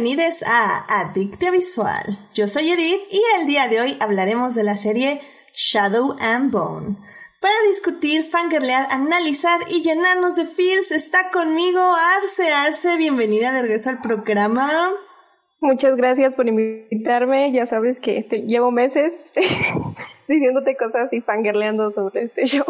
Bienvenidos a Adictia Visual. Yo soy Edith y el día de hoy hablaremos de la serie Shadow and Bone. Para discutir, fangirlear, analizar y llenarnos de feels está conmigo Arce. Arce, bienvenida de regreso al programa. Muchas gracias por invitarme. Ya sabes que llevo meses diciéndote cosas y fangirleando sobre este show.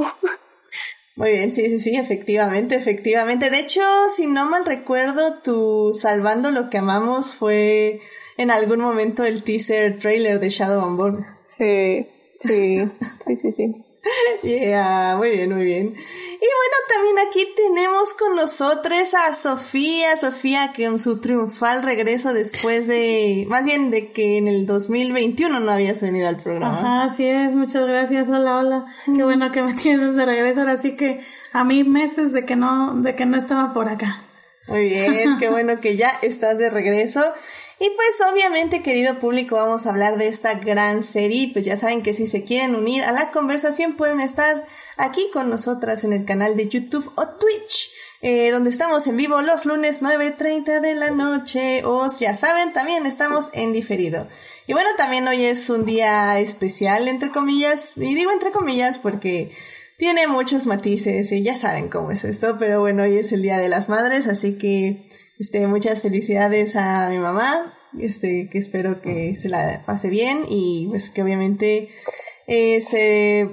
Muy bien, sí, sí, sí, efectivamente, efectivamente. De hecho, si no mal recuerdo, tu Salvando lo que amamos fue en algún momento el teaser trailer de Shadow and Bone. Sí, sí, sí, sí, sí. Yeah, muy bien, muy bien. Y bueno, también aquí tenemos con nosotros a Sofía, Sofía que en su triunfal regreso después de, más bien de que en el 2021 no habías venido al programa. Ajá, así es, muchas gracias, hola, hola. Qué bueno que me tienes de regreso, ahora sí que a mí meses de que no, de que no estaba por acá. Muy bien, qué bueno que ya estás de regreso. Y pues obviamente, querido público, vamos a hablar de esta gran serie. Pues ya saben que si se quieren unir a la conversación pueden estar aquí con nosotras en el canal de YouTube o Twitch. Eh, donde estamos en vivo los lunes 9.30 de la noche, o ya saben, también estamos en diferido. Y bueno, también hoy es un día especial, entre comillas, y digo entre comillas porque tiene muchos matices y ya saben cómo es esto, pero bueno, hoy es el Día de las Madres, así que este, muchas felicidades a mi mamá, este, que espero que se la pase bien y pues que obviamente eh, se,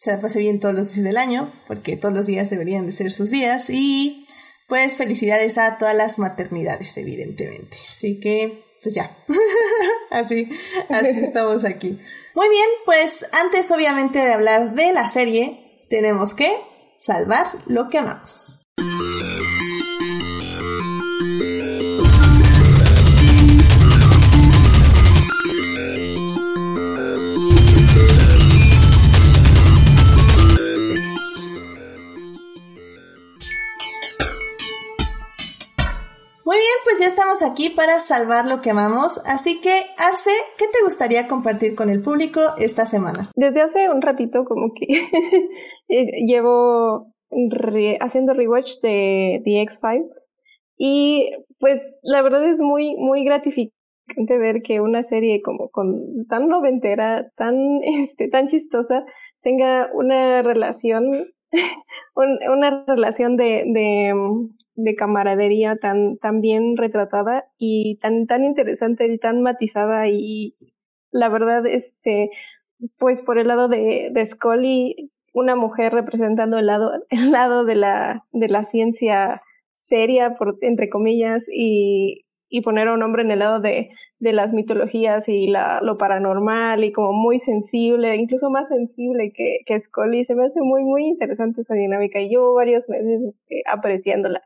se la pase bien todos los días del año, porque todos los días deberían de ser sus días y pues felicidades a todas las maternidades, evidentemente. Así que, pues ya, así, así estamos aquí. Muy bien, pues antes obviamente de hablar de la serie, tenemos que salvar lo que amamos. Muy bien, pues ya estamos aquí para salvar lo que amamos. Así que, Arce, ¿qué te gustaría compartir con el público esta semana? Desde hace un ratito como que eh, llevo haciendo rewatch de The X-Files y pues la verdad es muy, muy gratificante ver que una serie como con tan noventera, tan, este, tan chistosa, tenga una relación una relación de, de, de, camaradería tan, tan bien retratada y tan, tan interesante y tan matizada y la verdad, este, pues por el lado de, de Scully, una mujer representando el lado, el lado de la, de la ciencia seria, por, entre comillas, y, y poner a un hombre en el lado de, de las mitologías y la, lo paranormal y como muy sensible, incluso más sensible que, que Scully. Se me hace muy, muy interesante esa dinámica y llevo varios meses este, apreciándola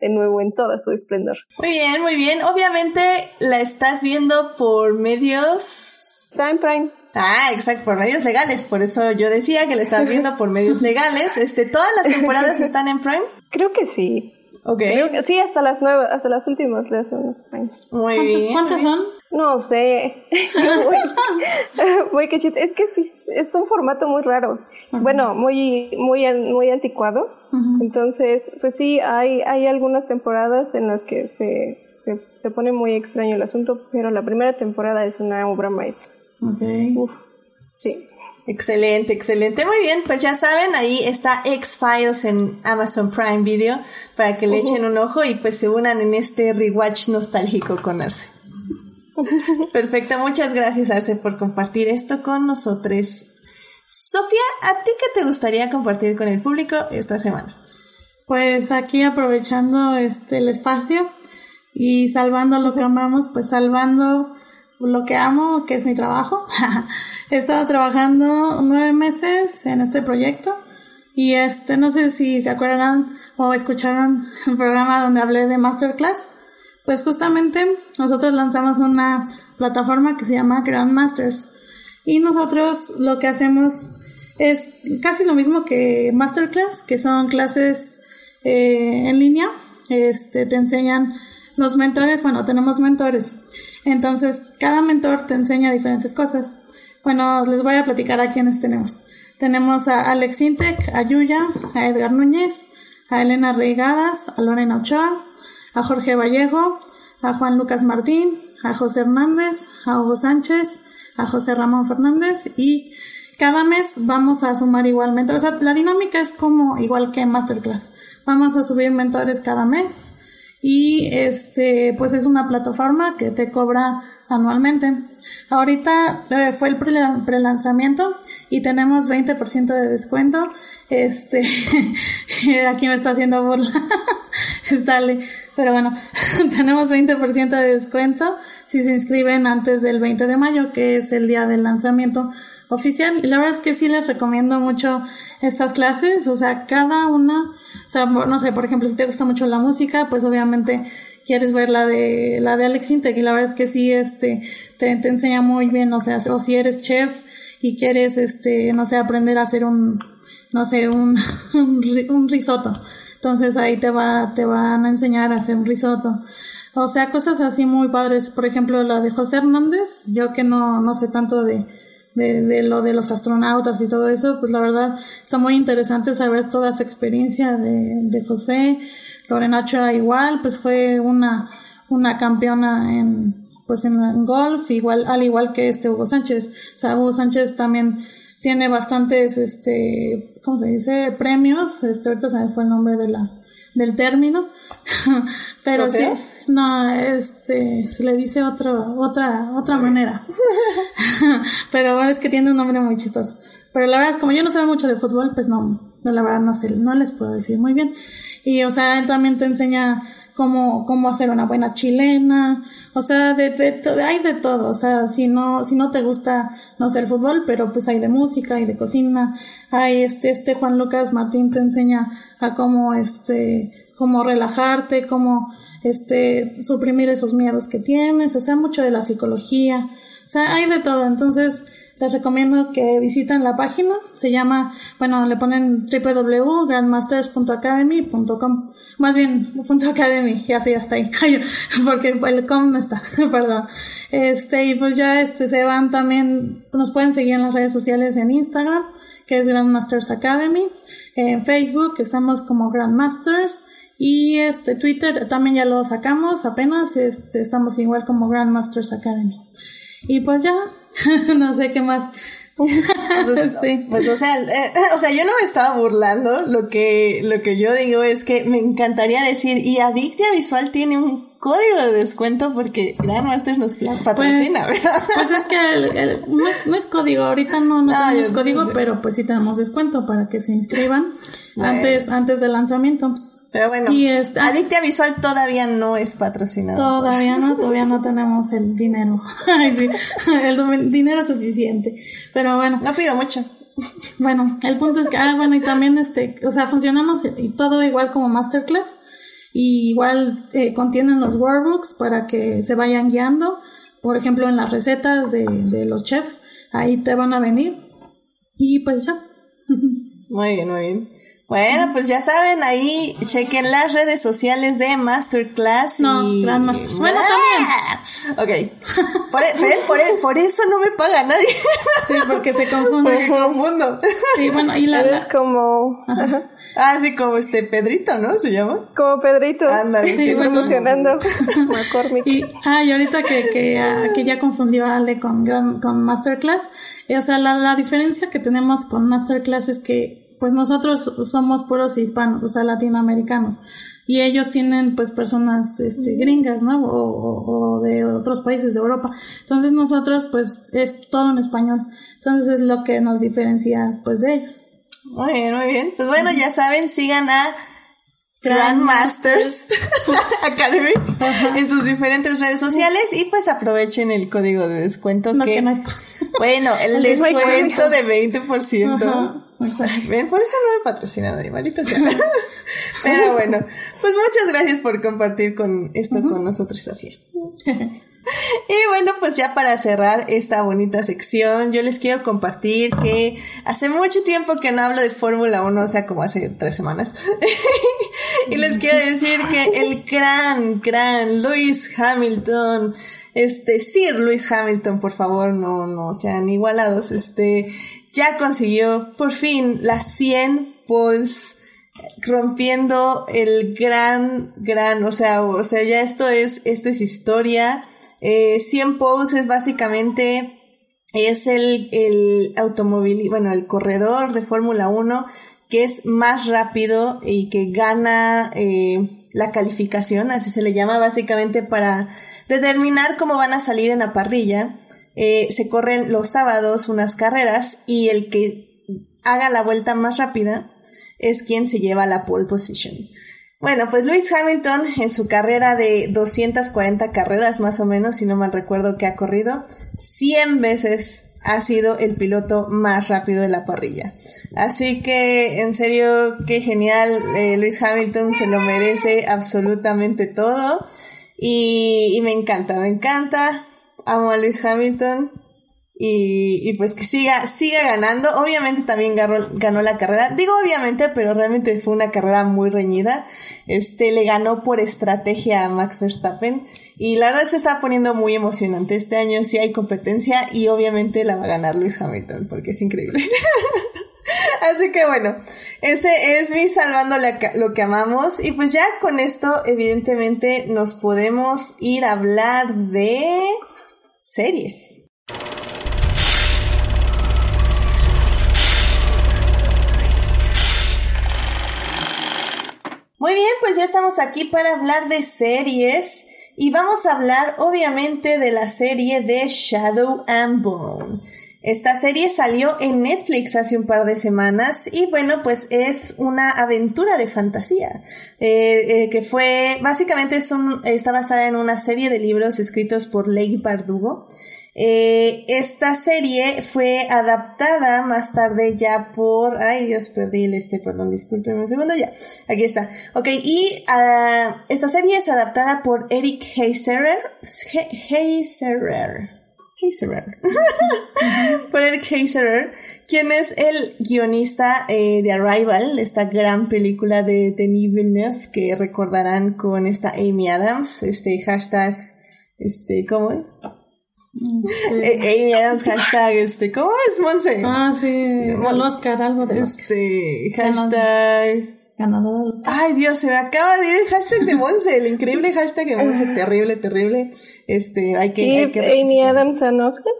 de nuevo en todo su esplendor. Muy bien, muy bien. Obviamente la estás viendo por medios... Time Prime. Ah, exacto, por medios legales. Por eso yo decía que la estás viendo por medios legales. Este, ¿Todas las temporadas están en Prime? Creo que sí. Okay. sí, hasta las nuevas, hasta las últimas de hace unos años. Muy bien. ¿Cuántas son? No sé. muy, que chiste. Es que sí, es un formato muy raro. Bueno, muy, muy, muy anticuado. Entonces, pues sí, hay, hay algunas temporadas en las que se, se, se, pone muy extraño el asunto, pero la primera temporada es una obra maestra. Ok. Uf, sí. Excelente, excelente. Muy bien, pues ya saben, ahí está X-Files en Amazon Prime Video para que le echen un ojo y pues se unan en este rewatch nostálgico con Arce. Perfecto, muchas gracias Arce por compartir esto con nosotros. Sofía, ¿a ti qué te gustaría compartir con el público esta semana? Pues aquí aprovechando este el espacio y salvando lo que amamos, pues salvando lo que amo, que es mi trabajo. He estado trabajando nueve meses en este proyecto y este, no sé si se acuerdan o escucharon el programa donde hablé de Masterclass. Pues justamente nosotros lanzamos una plataforma que se llama Grandmasters y nosotros lo que hacemos es casi lo mismo que Masterclass, que son clases eh, en línea. Este, te enseñan los mentores, bueno, tenemos mentores entonces, cada mentor te enseña diferentes cosas. Bueno, les voy a platicar a quienes tenemos. Tenemos a Alex Intec, a Yuya, a Edgar Núñez, a Elena Reigadas, a Lorena Ochoa, a Jorge Vallejo, a Juan Lucas Martín, a José Hernández, a Hugo Sánchez, a José Ramón Fernández y cada mes vamos a sumar igual mentores. O sea, la dinámica es como igual que Masterclass. Vamos a subir mentores cada mes y este, pues es una plataforma que te cobra anualmente. Ahorita eh, fue el pre-lanzamiento y tenemos 20% de descuento. Este, aquí me está haciendo burla. Dale. Pero bueno, tenemos 20% de descuento si se inscriben antes del 20 de mayo, que es el día del lanzamiento oficial. Y la verdad es que sí les recomiendo mucho estas clases. O sea, cada una, o sea, no sé, por ejemplo, si te gusta mucho la música, pues obviamente quieres ver la de la de Alex Intec y la verdad es que sí este te, te enseña muy bien o sea o si eres chef y quieres este no sé aprender a hacer un no sé un, un risotto entonces ahí te va te van a enseñar a hacer un risotto o sea cosas así muy padres por ejemplo la de José Hernández yo que no no sé tanto de de, de, lo de los astronautas y todo eso, pues la verdad está muy interesante saber toda esa experiencia de, de José, Lorenacha igual, pues fue una, una campeona en, pues en, golf, igual, al igual que este Hugo Sánchez. O sea, Hugo Sánchez también tiene bastantes, este, ¿cómo se dice? Premios. Este, ahorita se me fue el nombre de la, del término. Pero sí, no, este, se le dice otra, otra, otra manera. Pero bueno, es que tiene un nombre muy chistoso. Pero la verdad, como yo no sé mucho de fútbol, pues no, la verdad no sé, no les puedo decir muy bien. Y, o sea, él también te enseña cómo, cómo hacer una buena chilena, o sea, de, de, hay de todo, o sea, si no, si no te gusta, no sé, el fútbol, pero pues hay de música, hay de cocina, hay este, este Juan Lucas Martín te enseña a cómo, este, cómo relajarte, cómo, este, suprimir esos miedos que tienes, o sea, mucho de la psicología, o sea, hay de todo, entonces, les recomiendo que visiten la página. Se llama, bueno, le ponen www.grandmasters.academy.com. Más bien, punto .academy, y así hasta ahí. Porque el com no está, perdón. Este, y pues ya este, se van también, nos pueden seguir en las redes sociales en Instagram, que es Grandmasters Academy. En Facebook estamos como Grandmasters. Y este Twitter también ya lo sacamos apenas, este, estamos igual como Grandmasters Academy. Y pues ya, no sé qué más. Pues, sí. pues o sea, eh, o sea, yo no me estaba burlando, lo que, lo que yo digo es que me encantaría decir, y Adictia Visual tiene un código de descuento porque Grandmasters nos patrocina, pues, ¿verdad? Pues es que no, es, código, ahorita no, no, tenemos código, pero pues sí tenemos descuento para que se inscriban antes, antes del lanzamiento. Pero bueno, y este, Adictia Visual todavía no es patrocinado. Todavía no, todavía no tenemos el dinero. el dinero suficiente. Pero bueno. No pido mucho. Bueno, el punto es que, ah, bueno, y también este, o sea, funcionamos y todo igual como Masterclass. Y igual eh, contienen los workbooks para que se vayan guiando. Por ejemplo, en las recetas de, de los chefs, ahí te van a venir. Y pues ya. Muy bien, muy bien. Bueno, pues ya saben, ahí chequen las redes sociales de Masterclass. No, Gran Masterclass. Bueno, también. Ok. Por, por, por, eso no me paga nadie. Sí, porque se confunde. Porque confundo. Sí, bueno, y la. Es como. Ah, sí, como este Pedrito, ¿no? ¿Se llama? Como Pedrito. Ándale. Sí, bueno. emocionando. y, ah, y ahorita que, que, uh, que ya confundió a Ale con, con Masterclass, eh, o sea, la, la diferencia que tenemos con Masterclass es que pues nosotros somos puros hispanos, o sea, latinoamericanos. Y ellos tienen pues personas este, gringas, ¿no? O, o, de otros países de Europa. Entonces nosotros pues es todo en español. Entonces es lo que nos diferencia pues de ellos. Muy bien, muy bien. Pues bueno, ya saben, sigan a Grandmasters Academy en sus diferentes redes sociales y pues aprovechen el código de descuento que, bueno, el, descuento de 20%. Ven, por eso no me patrocina nadie, maldita sea. Pero bueno, pues muchas gracias por compartir con esto con nosotros, Sofía. Y bueno, pues ya para cerrar esta bonita sección, yo les quiero compartir que hace mucho tiempo que no hablo de Fórmula 1, o sea, como hace tres semanas. y les quiero decir que el gran, gran Lewis Hamilton, este, Sir Lewis Hamilton, por favor, no, no sean igualados, este, ya consiguió por fin las 100 poles rompiendo el gran, gran, o sea, o sea, ya esto es, esto es historia. Eh, 100 Poles es básicamente, es el, el automóvil, bueno, el corredor de Fórmula 1 que es más rápido y que gana eh, la calificación, así se le llama básicamente para determinar cómo van a salir en la parrilla. Eh, se corren los sábados unas carreras y el que haga la vuelta más rápida es quien se lleva la pole position. Bueno, pues Lewis Hamilton en su carrera de 240 carreras más o menos, si no mal recuerdo que ha corrido, 100 veces ha sido el piloto más rápido de la parrilla. Así que, en serio, qué genial. Eh, Luis Hamilton se lo merece absolutamente todo. Y, y, me encanta, me encanta. Amo a Luis Hamilton. Y, y, pues que siga, siga ganando. Obviamente también ganó, ganó, la carrera. Digo obviamente, pero realmente fue una carrera muy reñida. Este le ganó por estrategia a Max Verstappen. Y la verdad se está poniendo muy emocionante. Este año sí hay competencia y obviamente la va a ganar Luis Hamilton, porque es increíble. Así que bueno, ese es mi salvando lo que amamos. Y pues ya con esto, evidentemente, nos podemos ir a hablar de series. Muy bien, pues ya estamos aquí para hablar de series y vamos a hablar obviamente de la serie de Shadow and Bone. Esta serie salió en Netflix hace un par de semanas y bueno, pues es una aventura de fantasía eh, eh, que fue, básicamente es un, está basada en una serie de libros escritos por Leigh Bardugo eh, esta serie fue adaptada más tarde ya por, ay Dios, perdí el este, perdón, discúlpenme un segundo, ya, aquí está. Ok, y uh, esta serie es adaptada por Eric Heiserer, Heiserer, Heiserer, por Eric Heiserer, quien es el guionista eh, de Arrival, esta gran película de Denis Villeneuve que recordarán con esta Amy Adams, este hashtag, este, ¿cómo? Eh, Amy Adams, hashtag, este, ¿cómo es, Monse? Ah, sí, Oscar, algo de Este, hashtag... Ganador del Oscar. Ay, Dios, se me acaba de ir el hashtag de Monse, el increíble hashtag de Monse, terrible, terrible. Este, hay que... hay que Amy Adams en Oscar?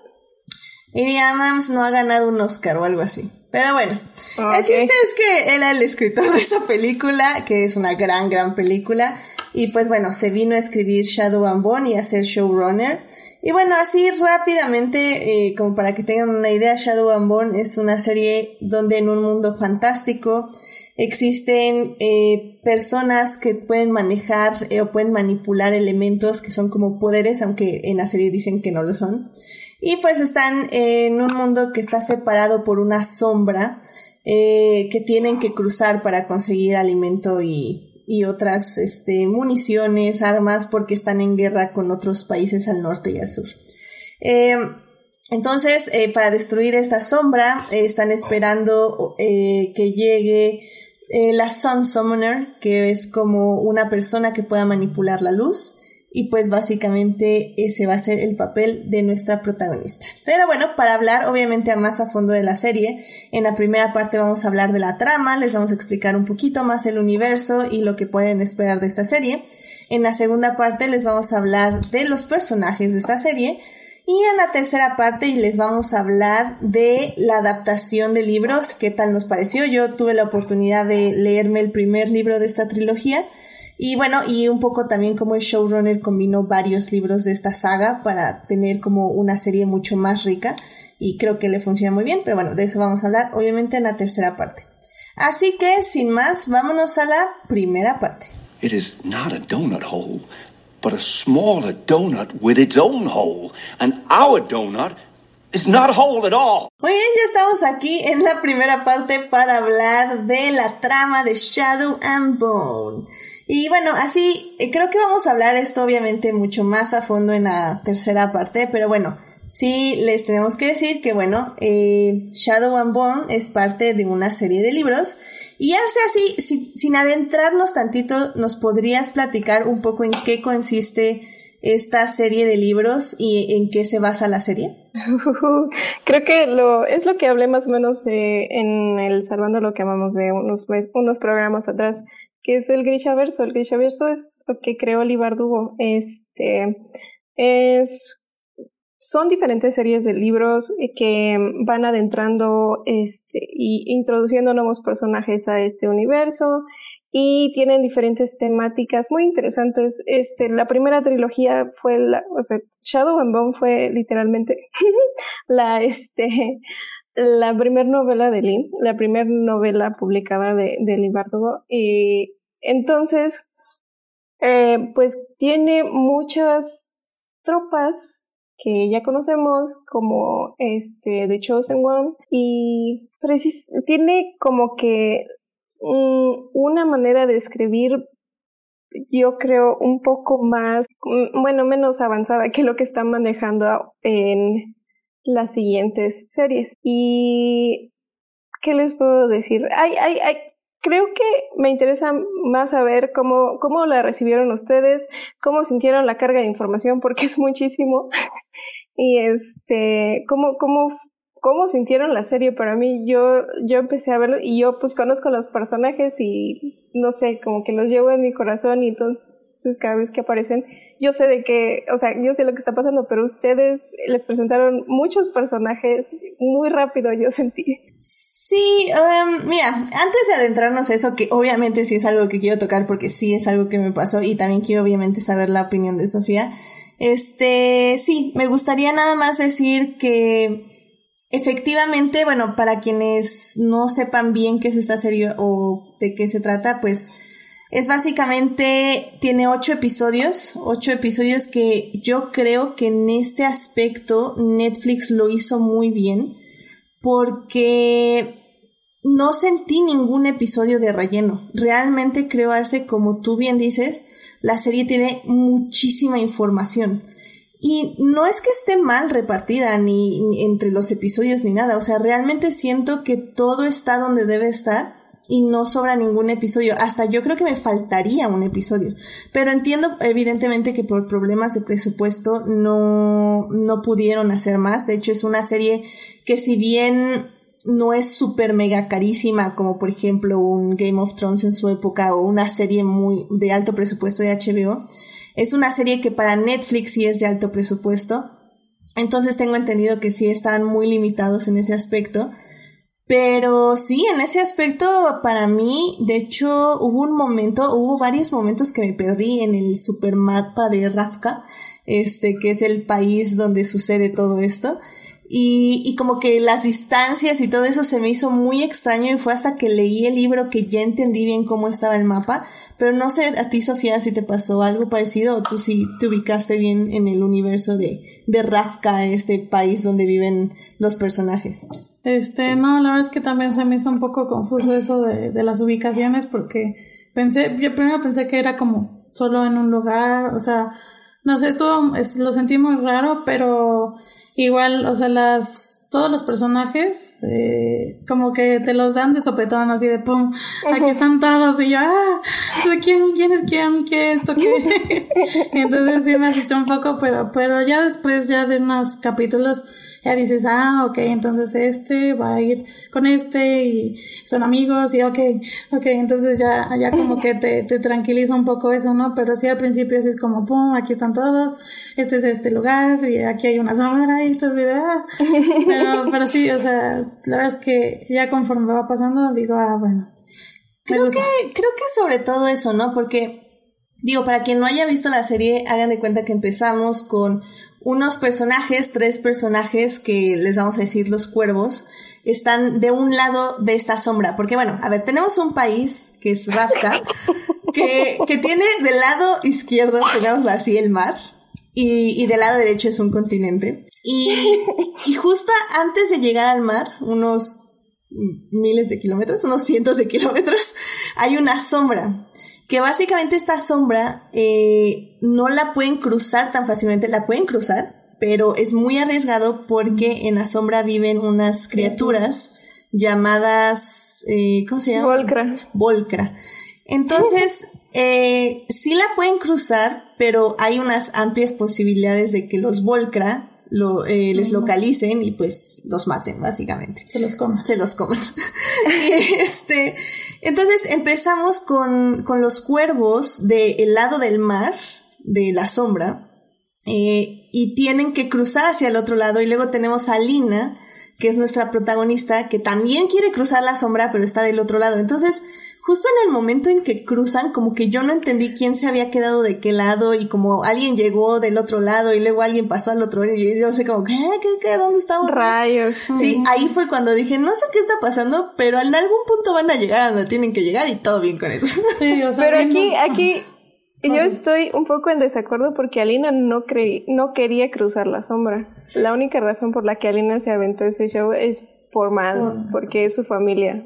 Amy Adams no ha ganado un Oscar o algo así. Pero bueno, okay. el chiste es que él es el escritor de esta película, que es una gran, gran película. Y pues bueno, se vino a escribir Shadow and Bone y a ser showrunner. Y bueno, así rápidamente, eh, como para que tengan una idea, Shadow and Bone es una serie donde en un mundo fantástico existen eh, personas que pueden manejar eh, o pueden manipular elementos que son como poderes, aunque en la serie dicen que no lo son. Y pues están en un mundo que está separado por una sombra eh, que tienen que cruzar para conseguir alimento y, y otras este, municiones, armas, porque están en guerra con otros países al norte y al sur. Eh, entonces, para destruir esta sombra, están esperando que llegue eh, la Sun Summoner, que es como una persona que pueda manipular la luz y pues básicamente ese va a ser el papel de nuestra protagonista. Pero bueno, para hablar obviamente a más a fondo de la serie, en la primera parte vamos a hablar de la trama, les vamos a explicar un poquito más el universo y lo que pueden esperar de esta serie. En la segunda parte les vamos a hablar de los personajes de esta serie. Y en la tercera parte les vamos a hablar de la adaptación de libros, qué tal nos pareció. Yo tuve la oportunidad de leerme el primer libro de esta trilogía y bueno, y un poco también como el showrunner combinó varios libros de esta saga para tener como una serie mucho más rica y creo que le funciona muy bien, pero bueno, de eso vamos a hablar obviamente en la tercera parte. Así que, sin más, vámonos a la primera parte. Donut hole, but a smaller donut with its own hole, and our donut is not a hole at all. Muy bien, ya estamos aquí en la primera parte para hablar de la trama de Shadow and Bone. Y bueno, así eh, creo que vamos a hablar esto obviamente mucho más a fondo en la tercera parte, pero bueno, sí les tenemos que decir que bueno, eh, Shadow and Bone es parte de una serie de libros y hace así, si, sin adentrarnos tantito, nos podrías platicar un poco en qué consiste esta serie de libros y en qué se basa la serie? Creo que lo es lo que hablé más o menos en el Salvando lo que amamos de unos, unos programas atrás, que es el Grishaverso. El Grishaverso es lo que creó Libardugo. Este es son diferentes series de libros que van adentrando este y introduciendo nuevos personajes a este universo y tienen diferentes temáticas muy interesantes. Este, la primera trilogía fue la, o sea, Shadow and Bone fue literalmente la, este, la primera novela de Lynn, la primera novela publicada de, de Y entonces, eh, pues tiene muchas tropas que ya conocemos como este The Chosen One y tiene como que una manera de escribir yo creo un poco más, mm, bueno, menos avanzada que lo que están manejando en las siguientes series. Y, ¿qué les puedo decir? Ay, ay, ay, creo que me interesa más saber cómo, cómo la recibieron ustedes, cómo sintieron la carga de información, porque es muchísimo. Y este, cómo, cómo cómo sintieron la serie para mí. Yo, yo empecé a verlo y yo pues conozco los personajes y no sé, como que los llevo en mi corazón y entonces cada vez que aparecen, yo sé de qué, o sea, yo sé lo que está pasando, pero ustedes les presentaron muchos personajes muy rápido, yo sentí. Sí, um, mira, antes de adentrarnos a eso, que obviamente sí es algo que quiero tocar porque sí es algo que me pasó y también quiero obviamente saber la opinión de Sofía. Este, sí, me gustaría nada más decir que Efectivamente, bueno, para quienes no sepan bien qué es esta serie o de qué se trata, pues es básicamente, tiene ocho episodios, ocho episodios que yo creo que en este aspecto Netflix lo hizo muy bien porque no sentí ningún episodio de relleno. Realmente creo, Arce, como tú bien dices, la serie tiene muchísima información. Y no es que esté mal repartida ni, entre los episodios ni nada, o sea, realmente siento que todo está donde debe estar y no sobra ningún episodio. Hasta yo creo que me faltaría un episodio. Pero entiendo evidentemente que por problemas de presupuesto no, no pudieron hacer más. De hecho, es una serie que si bien no es súper mega carísima como por ejemplo un Game of Thrones en su época o una serie muy de alto presupuesto de HBO, es una serie que para Netflix sí es de alto presupuesto. Entonces tengo entendido que sí están muy limitados en ese aspecto. Pero sí, en ese aspecto para mí, de hecho, hubo un momento, hubo varios momentos que me perdí en el supermapa de Rafka, este, que es el país donde sucede todo esto. Y, y, como que las distancias y todo eso se me hizo muy extraño y fue hasta que leí el libro que ya entendí bien cómo estaba el mapa. Pero no sé a ti, Sofía, si te pasó algo parecido o tú sí te ubicaste bien en el universo de, de Rafka, este país donde viven los personajes. Este, no, la verdad es que también se me hizo un poco confuso eso de, de las ubicaciones porque pensé, yo primero pensé que era como solo en un lugar, o sea, no sé, estuvo, lo sentí muy raro, pero Igual, o sea, las, todos los personajes, eh, como que te los dan de sopetón, así de pum, aquí están todos, y yo, ah, ¿quién, quién es quién? ¿Qué esto? ¿Qué? Entonces sí me asustó un poco, pero, pero ya después, ya de unos capítulos, ya dices, ah, ok, entonces este va a ir con este y son amigos y ok, ok, entonces ya, ya como que te, te tranquiliza un poco eso, ¿no? Pero sí al principio es como, pum, aquí están todos, este es este lugar y aquí hay una sombra y entonces, ah, pero, pero sí, o sea, la verdad es que ya conforme va pasando digo, ah, bueno. Creo que, creo que sobre todo eso, ¿no? Porque Digo, para quien no haya visto la serie, hagan de cuenta que empezamos con unos personajes, tres personajes que les vamos a decir los cuervos, están de un lado de esta sombra. Porque bueno, a ver, tenemos un país que es Rafka, que, que tiene del lado izquierdo, digámoslo así, el mar. Y, y del lado derecho es un continente. Y, y justo antes de llegar al mar, unos miles de kilómetros, unos cientos de kilómetros, hay una sombra que básicamente esta sombra eh, no la pueden cruzar tan fácilmente, la pueden cruzar, pero es muy arriesgado porque en la sombra viven unas criaturas llamadas, eh, ¿cómo se llama? Volcra. Volcra. Entonces, eh, sí la pueden cruzar, pero hay unas amplias posibilidades de que los Volcra lo, eh, les localicen y pues los maten, básicamente. Se los coman. Se los coman. y este, entonces empezamos con, con los cuervos del lado del mar, de la sombra, eh, y tienen que cruzar hacia el otro lado y luego tenemos a Lina, que es nuestra protagonista, que también quiere cruzar la sombra, pero está del otro lado. Entonces, justo en el momento en que cruzan, como que yo no entendí quién se había quedado de qué lado y como alguien llegó del otro lado y luego alguien pasó al otro y yo sé como, ¿qué? ¿Qué? ¿Qué? ¿Dónde estamos? Rayos. Sí, ahí fue cuando dije, no sé qué está pasando, pero en algún punto van a llegar a donde tienen que llegar y todo bien con eso. Sí, o sea, Pero aquí, aquí, yo estoy un poco en desacuerdo porque Alina no creí, no quería cruzar la sombra. La única razón por la que Alina se aventó este show es por mal, porque es su familia.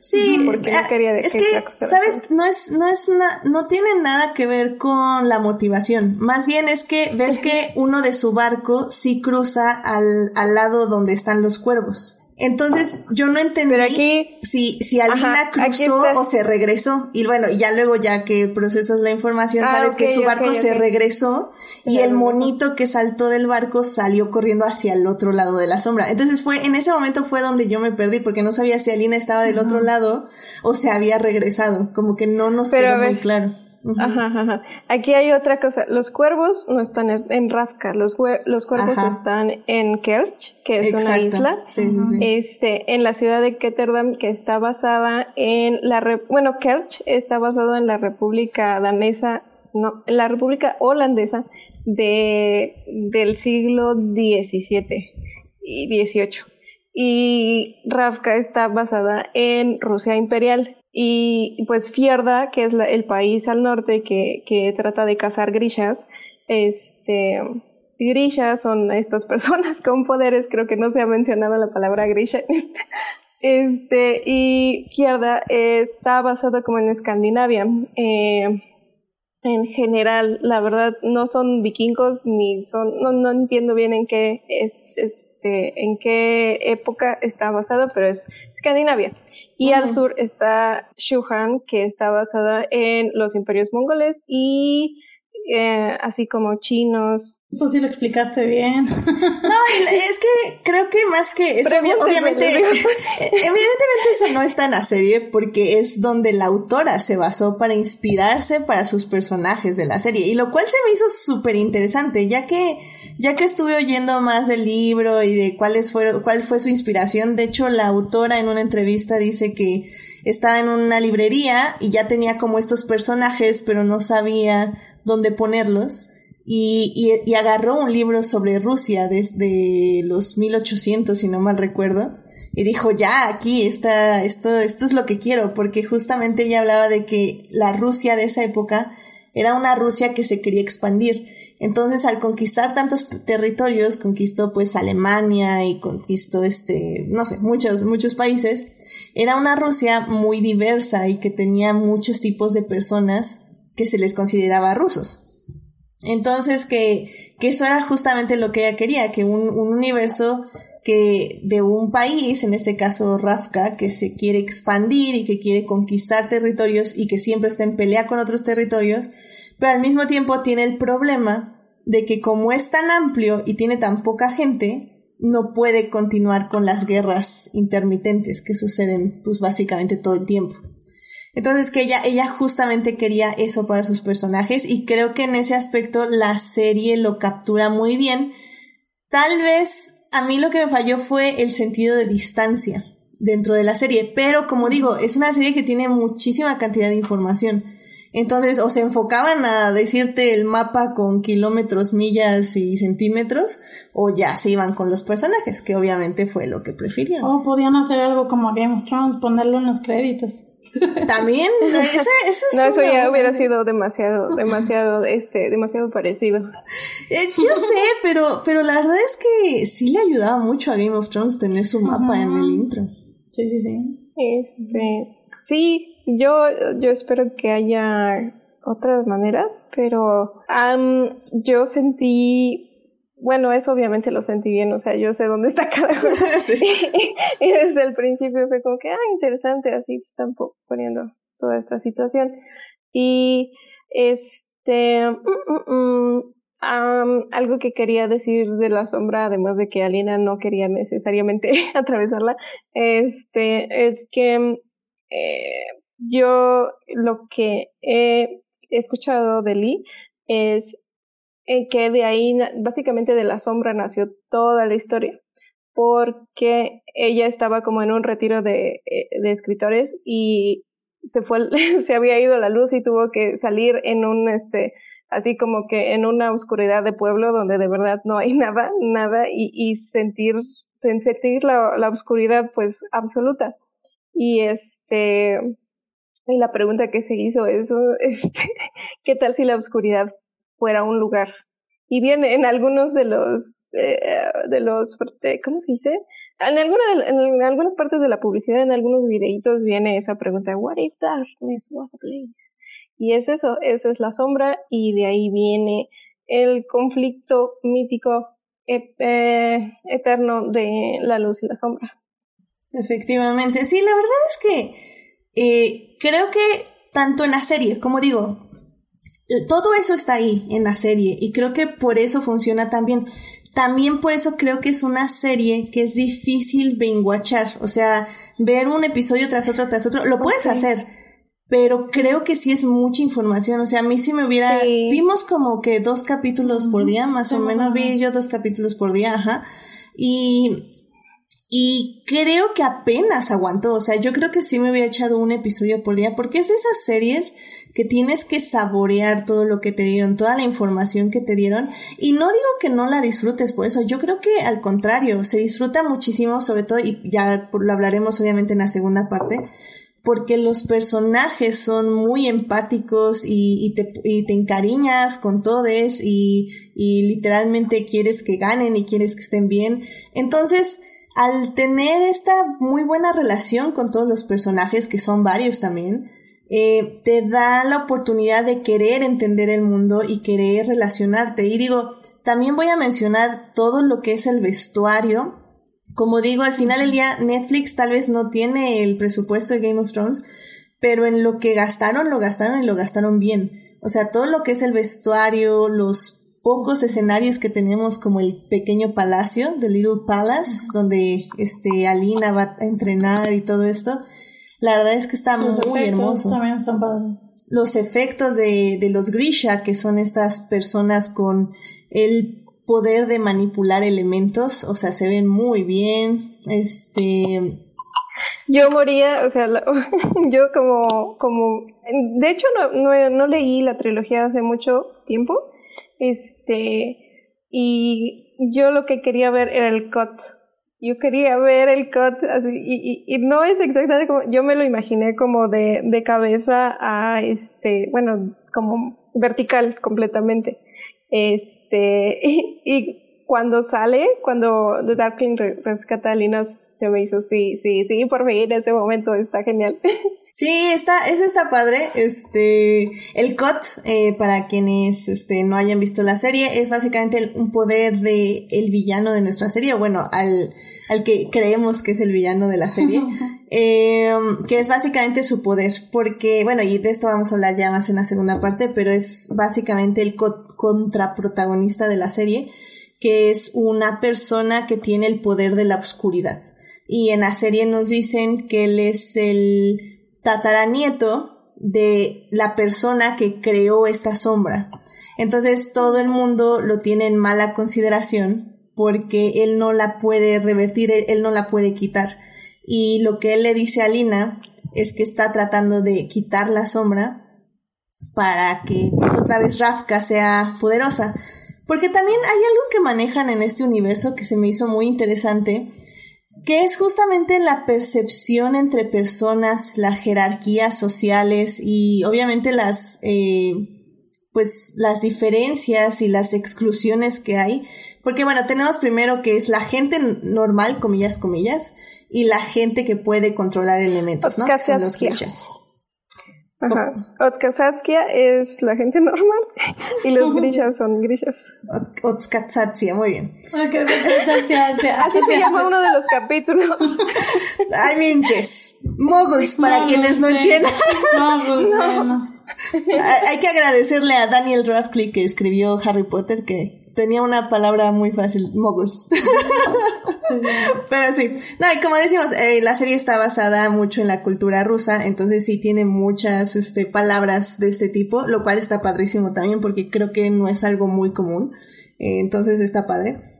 Sí, porque no ah, quería es que ¿sabes? No es, no es na- no tiene nada que ver con la motivación. Más bien es que ves que uno de su barco sí cruza al, al lado donde están los cuervos. Entonces, yo no entendí Pero aquí- si, si Alina Ajá, cruzó o se regresó. Y bueno, ya luego, ya que procesas la información, Ah, sabes que su barco se regresó y el monito que saltó del barco salió corriendo hacia el otro lado de la sombra. Entonces fue, en ese momento fue donde yo me perdí porque no sabía si Alina estaba del otro lado o se había regresado. Como que no nos Pero quedó muy claro. Ajá, ajá, ajá. Aquí hay otra cosa. Los cuervos no están en, Ravka. Los, los cuervos Ajá. están en Kerch, que es una isla. Sí, sí, sí. Este, en la ciudad de Ketterdam, que está basada en la, re- bueno, Kerch está basado en la República danesa, no, en la República holandesa de, del siglo XVII y XVIII. Y Ravka está basada en Rusia imperial. Y pues Fierda, que es el país al norte que, que trata de cazar grishas, este, grishas son estas personas con poderes, creo que no se ha mencionado la palabra grisha. Este, y Fierda está basado como en Escandinavia. Eh, en general, la verdad, no son vikingos ni son, no, no entiendo bien en qué es, este, en qué época está basado, pero es Escandinavia. Y al sur está Shuhan, que está basada en los imperios mongoles y eh, así como chinos. Esto sí lo explicaste bien. No, es que creo que más que eso, obviamente, eh, evidentemente eso no está en la serie porque es donde la autora se basó para inspirarse para sus personajes de la serie y lo cual se me hizo súper interesante ya que ya que estuve oyendo más del libro y de cuáles fueron cuál fue su inspiración de hecho la autora en una entrevista dice que estaba en una librería y ya tenía como estos personajes pero no sabía dónde ponerlos y, y, y agarró un libro sobre Rusia desde los 1800, si no mal recuerdo, y dijo, ya, aquí está, esto, esto es lo que quiero, porque justamente ella hablaba de que la Rusia de esa época era una Rusia que se quería expandir. Entonces, al conquistar tantos territorios, conquistó pues Alemania y conquistó este, no sé, muchos, muchos países. Era una Rusia muy diversa y que tenía muchos tipos de personas que se les consideraba rusos. Entonces, que, que eso era justamente lo que ella quería, que un, un universo que de un país, en este caso Rafka, que se quiere expandir y que quiere conquistar territorios y que siempre está en pelea con otros territorios, pero al mismo tiempo tiene el problema de que como es tan amplio y tiene tan poca gente, no puede continuar con las guerras intermitentes que suceden pues básicamente todo el tiempo. Entonces que ella, ella justamente quería eso para sus personajes y creo que en ese aspecto la serie lo captura muy bien. Tal vez a mí lo que me falló fue el sentido de distancia dentro de la serie, pero como digo, es una serie que tiene muchísima cantidad de información. Entonces, o se enfocaban a decirte el mapa con kilómetros, millas y centímetros, o ya se iban con los personajes, que obviamente fue lo que prefirieron. O podían hacer algo como Game of Thrones, ponerlo en los créditos. También, ese, ese es No, eso una ya buena- hubiera sido demasiado, demasiado, este, demasiado parecido. Eh, yo sé, pero, pero la verdad es que sí le ayudaba mucho a Game of Thrones tener su mapa en el intro. Sí, sí, sí. Este, sí, yo, yo espero que haya otras maneras, pero am, yo sentí, bueno, eso obviamente lo sentí bien, o sea, yo sé dónde está cada cosa. Sí. y desde el principio fue como que, ah, interesante, así están po- poniendo toda esta situación. Y este, mm, mm, mm, algo que quería decir de la sombra, además de que Alina no quería necesariamente atravesarla, este, es que eh, yo lo que he escuchado de Lee es que de ahí, básicamente de la sombra nació toda la historia, porque ella estaba como en un retiro de, eh, escritores y se fue, se había ido la luz y tuvo que salir en un, este, así como que en una oscuridad de pueblo donde de verdad no hay nada, nada y, y sentir, sentir la oscuridad pues absoluta. Y este, y la pregunta que se hizo es, este, ¿qué tal si la oscuridad fuera un lugar? Y bien, en algunos de los, eh, de los, ¿cómo se dice? En, alguna, en algunas partes de la publicidad, en algunos videitos viene esa pregunta, what if darkness was a place? Y es eso, esa es la sombra y de ahí viene el conflicto mítico eh, eterno de la luz y la sombra. Efectivamente, sí, la verdad es que eh, creo que tanto en la serie, como digo, todo eso está ahí en la serie y creo que por eso funciona tan bien. También por eso creo que es una serie que es difícil binguachar, o sea, ver un episodio tras otro tras otro, lo puedes hacer, pero creo que sí es mucha información, o sea, a mí sí me hubiera, vimos como que dos capítulos por día, más o menos vi yo dos capítulos por día, ajá, y y creo que apenas aguantó, o sea, yo creo que sí me hubiera echado un episodio por día, porque es esas series que tienes que saborear todo lo que te dieron, toda la información que te dieron, y no digo que no la disfrutes por eso, yo creo que al contrario, se disfruta muchísimo, sobre todo, y ya lo hablaremos obviamente en la segunda parte, porque los personajes son muy empáticos y, te, y te, encariñas con todos y, y literalmente quieres que ganen y quieres que estén bien. Entonces, al tener esta muy buena relación con todos los personajes, que son varios también, eh, te da la oportunidad de querer entender el mundo y querer relacionarte. Y digo, también voy a mencionar todo lo que es el vestuario. Como digo, al final del día Netflix tal vez no tiene el presupuesto de Game of Thrones, pero en lo que gastaron, lo gastaron y lo gastaron bien. O sea, todo lo que es el vestuario, los pocos escenarios que tenemos como el pequeño palacio, The Little Palace, donde este Alina va a entrenar y todo esto. La verdad es que está muy hermoso. También están padres. Los efectos de, de los Grisha, que son estas personas con el poder de manipular elementos, o sea, se ven muy bien. Este, yo moría, o sea, yo como, como, de hecho no, no, no, leí la trilogía hace mucho tiempo, este, y yo lo que quería ver era el cut. Yo quería ver el cut así, y, no es exactamente como, yo me lo imaginé como de, de cabeza a este, bueno, como vertical completamente. Este, y, cuando sale, cuando The Darkling rescata a Lina, se me hizo, sí, sí, sí, por fin, ese momento está genial. Sí, está, ese está padre. Este, el COT, eh, para quienes este, no hayan visto la serie, es básicamente un poder de el villano de nuestra serie, o bueno, al, al que creemos que es el villano de la serie, eh, que es básicamente su poder, porque, bueno, y de esto vamos a hablar ya más en la segunda parte, pero es básicamente el contraprotagonista de la serie, que es una persona que tiene el poder de la oscuridad. Y en la serie nos dicen que él es el tataranieto de la persona que creó esta sombra. Entonces todo el mundo lo tiene en mala consideración porque él no la puede revertir, él, no la puede quitar. Y lo que él le dice a Lina es que está tratando de quitar la sombra para que pues otra vez Rafka sea poderosa. Porque también hay algo que manejan en este universo que se me hizo muy interesante, que es justamente la percepción entre personas, las jerarquías sociales y obviamente las, eh, pues las diferencias y las exclusiones que hay. Porque bueno, tenemos primero que es la gente normal, comillas, comillas, y la gente que puede controlar elementos, ¿no? Son los Ajá. Otskatsatskia es la gente normal y los grishas son grishas. Otskatsatsia, muy bien. Así se llama uno de los capítulos. I mean, yes. Moguls, para quienes no entiendan. Moguls, bueno. Hay que agradecerle a Daniel Radcliffe que escribió Harry Potter que tenía una palabra muy fácil, moguls. Pero sí, no, y como decimos, eh, la serie está basada mucho en la cultura rusa, entonces sí tiene muchas este, palabras de este tipo, lo cual está padrísimo también porque creo que no es algo muy común, eh, entonces está padre.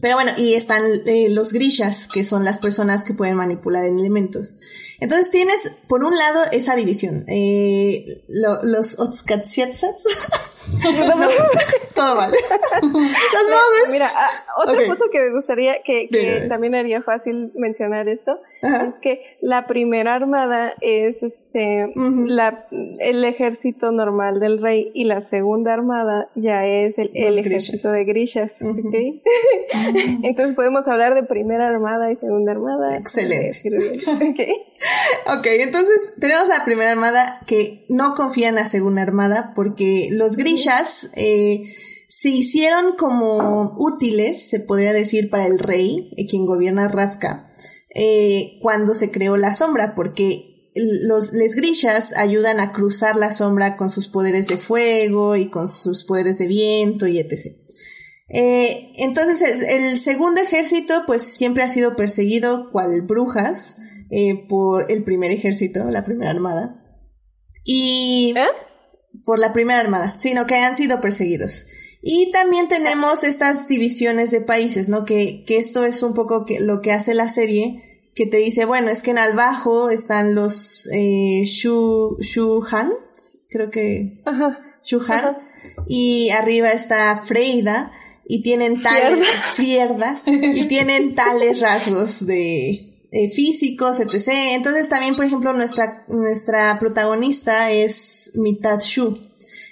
Pero bueno, y están eh, los grishas, que son las personas que pueden manipular en elementos. Entonces tienes, por un lado, esa división. Eh, lo, los otskatsiatsats. todo mal. los. Mira, ah, otra cosa que me gustaría, que, que también haría fácil mencionar esto, Ajá. es que la primera armada es este la, el ejército normal del rey y la segunda armada ya es el, ejército grishas. de grishas. ¿ok? Entonces podemos hablar de primera armada y segunda armada. Excelente. Ok. Entonces tenemos la primera armada que no confía en la segunda armada porque los grishas eh, se hicieron como útiles, se podría decir, para el rey, eh, quien gobierna Ravka, eh, cuando se creó la sombra, porque los les grishas ayudan a cruzar la sombra con sus poderes de fuego y con sus poderes de viento y etc. Eh, entonces el, el segundo ejército pues siempre ha sido perseguido cual brujas eh, por el primer ejército, la primera armada. Y por la primera armada, sino que han sido perseguidos. Y también tenemos estas divisiones de países, ¿no? Que, que esto es un poco que, lo que hace la serie, que te dice, bueno, es que en al bajo están los eh, Shu, Shuhan, creo que Ajá. Shuhan, Ajá. y arriba está Freida, y tienen tales, Frierda, y tienen tales rasgos de eh, físicos, etc. Entonces también, por ejemplo, nuestra, nuestra protagonista es mitad Shu.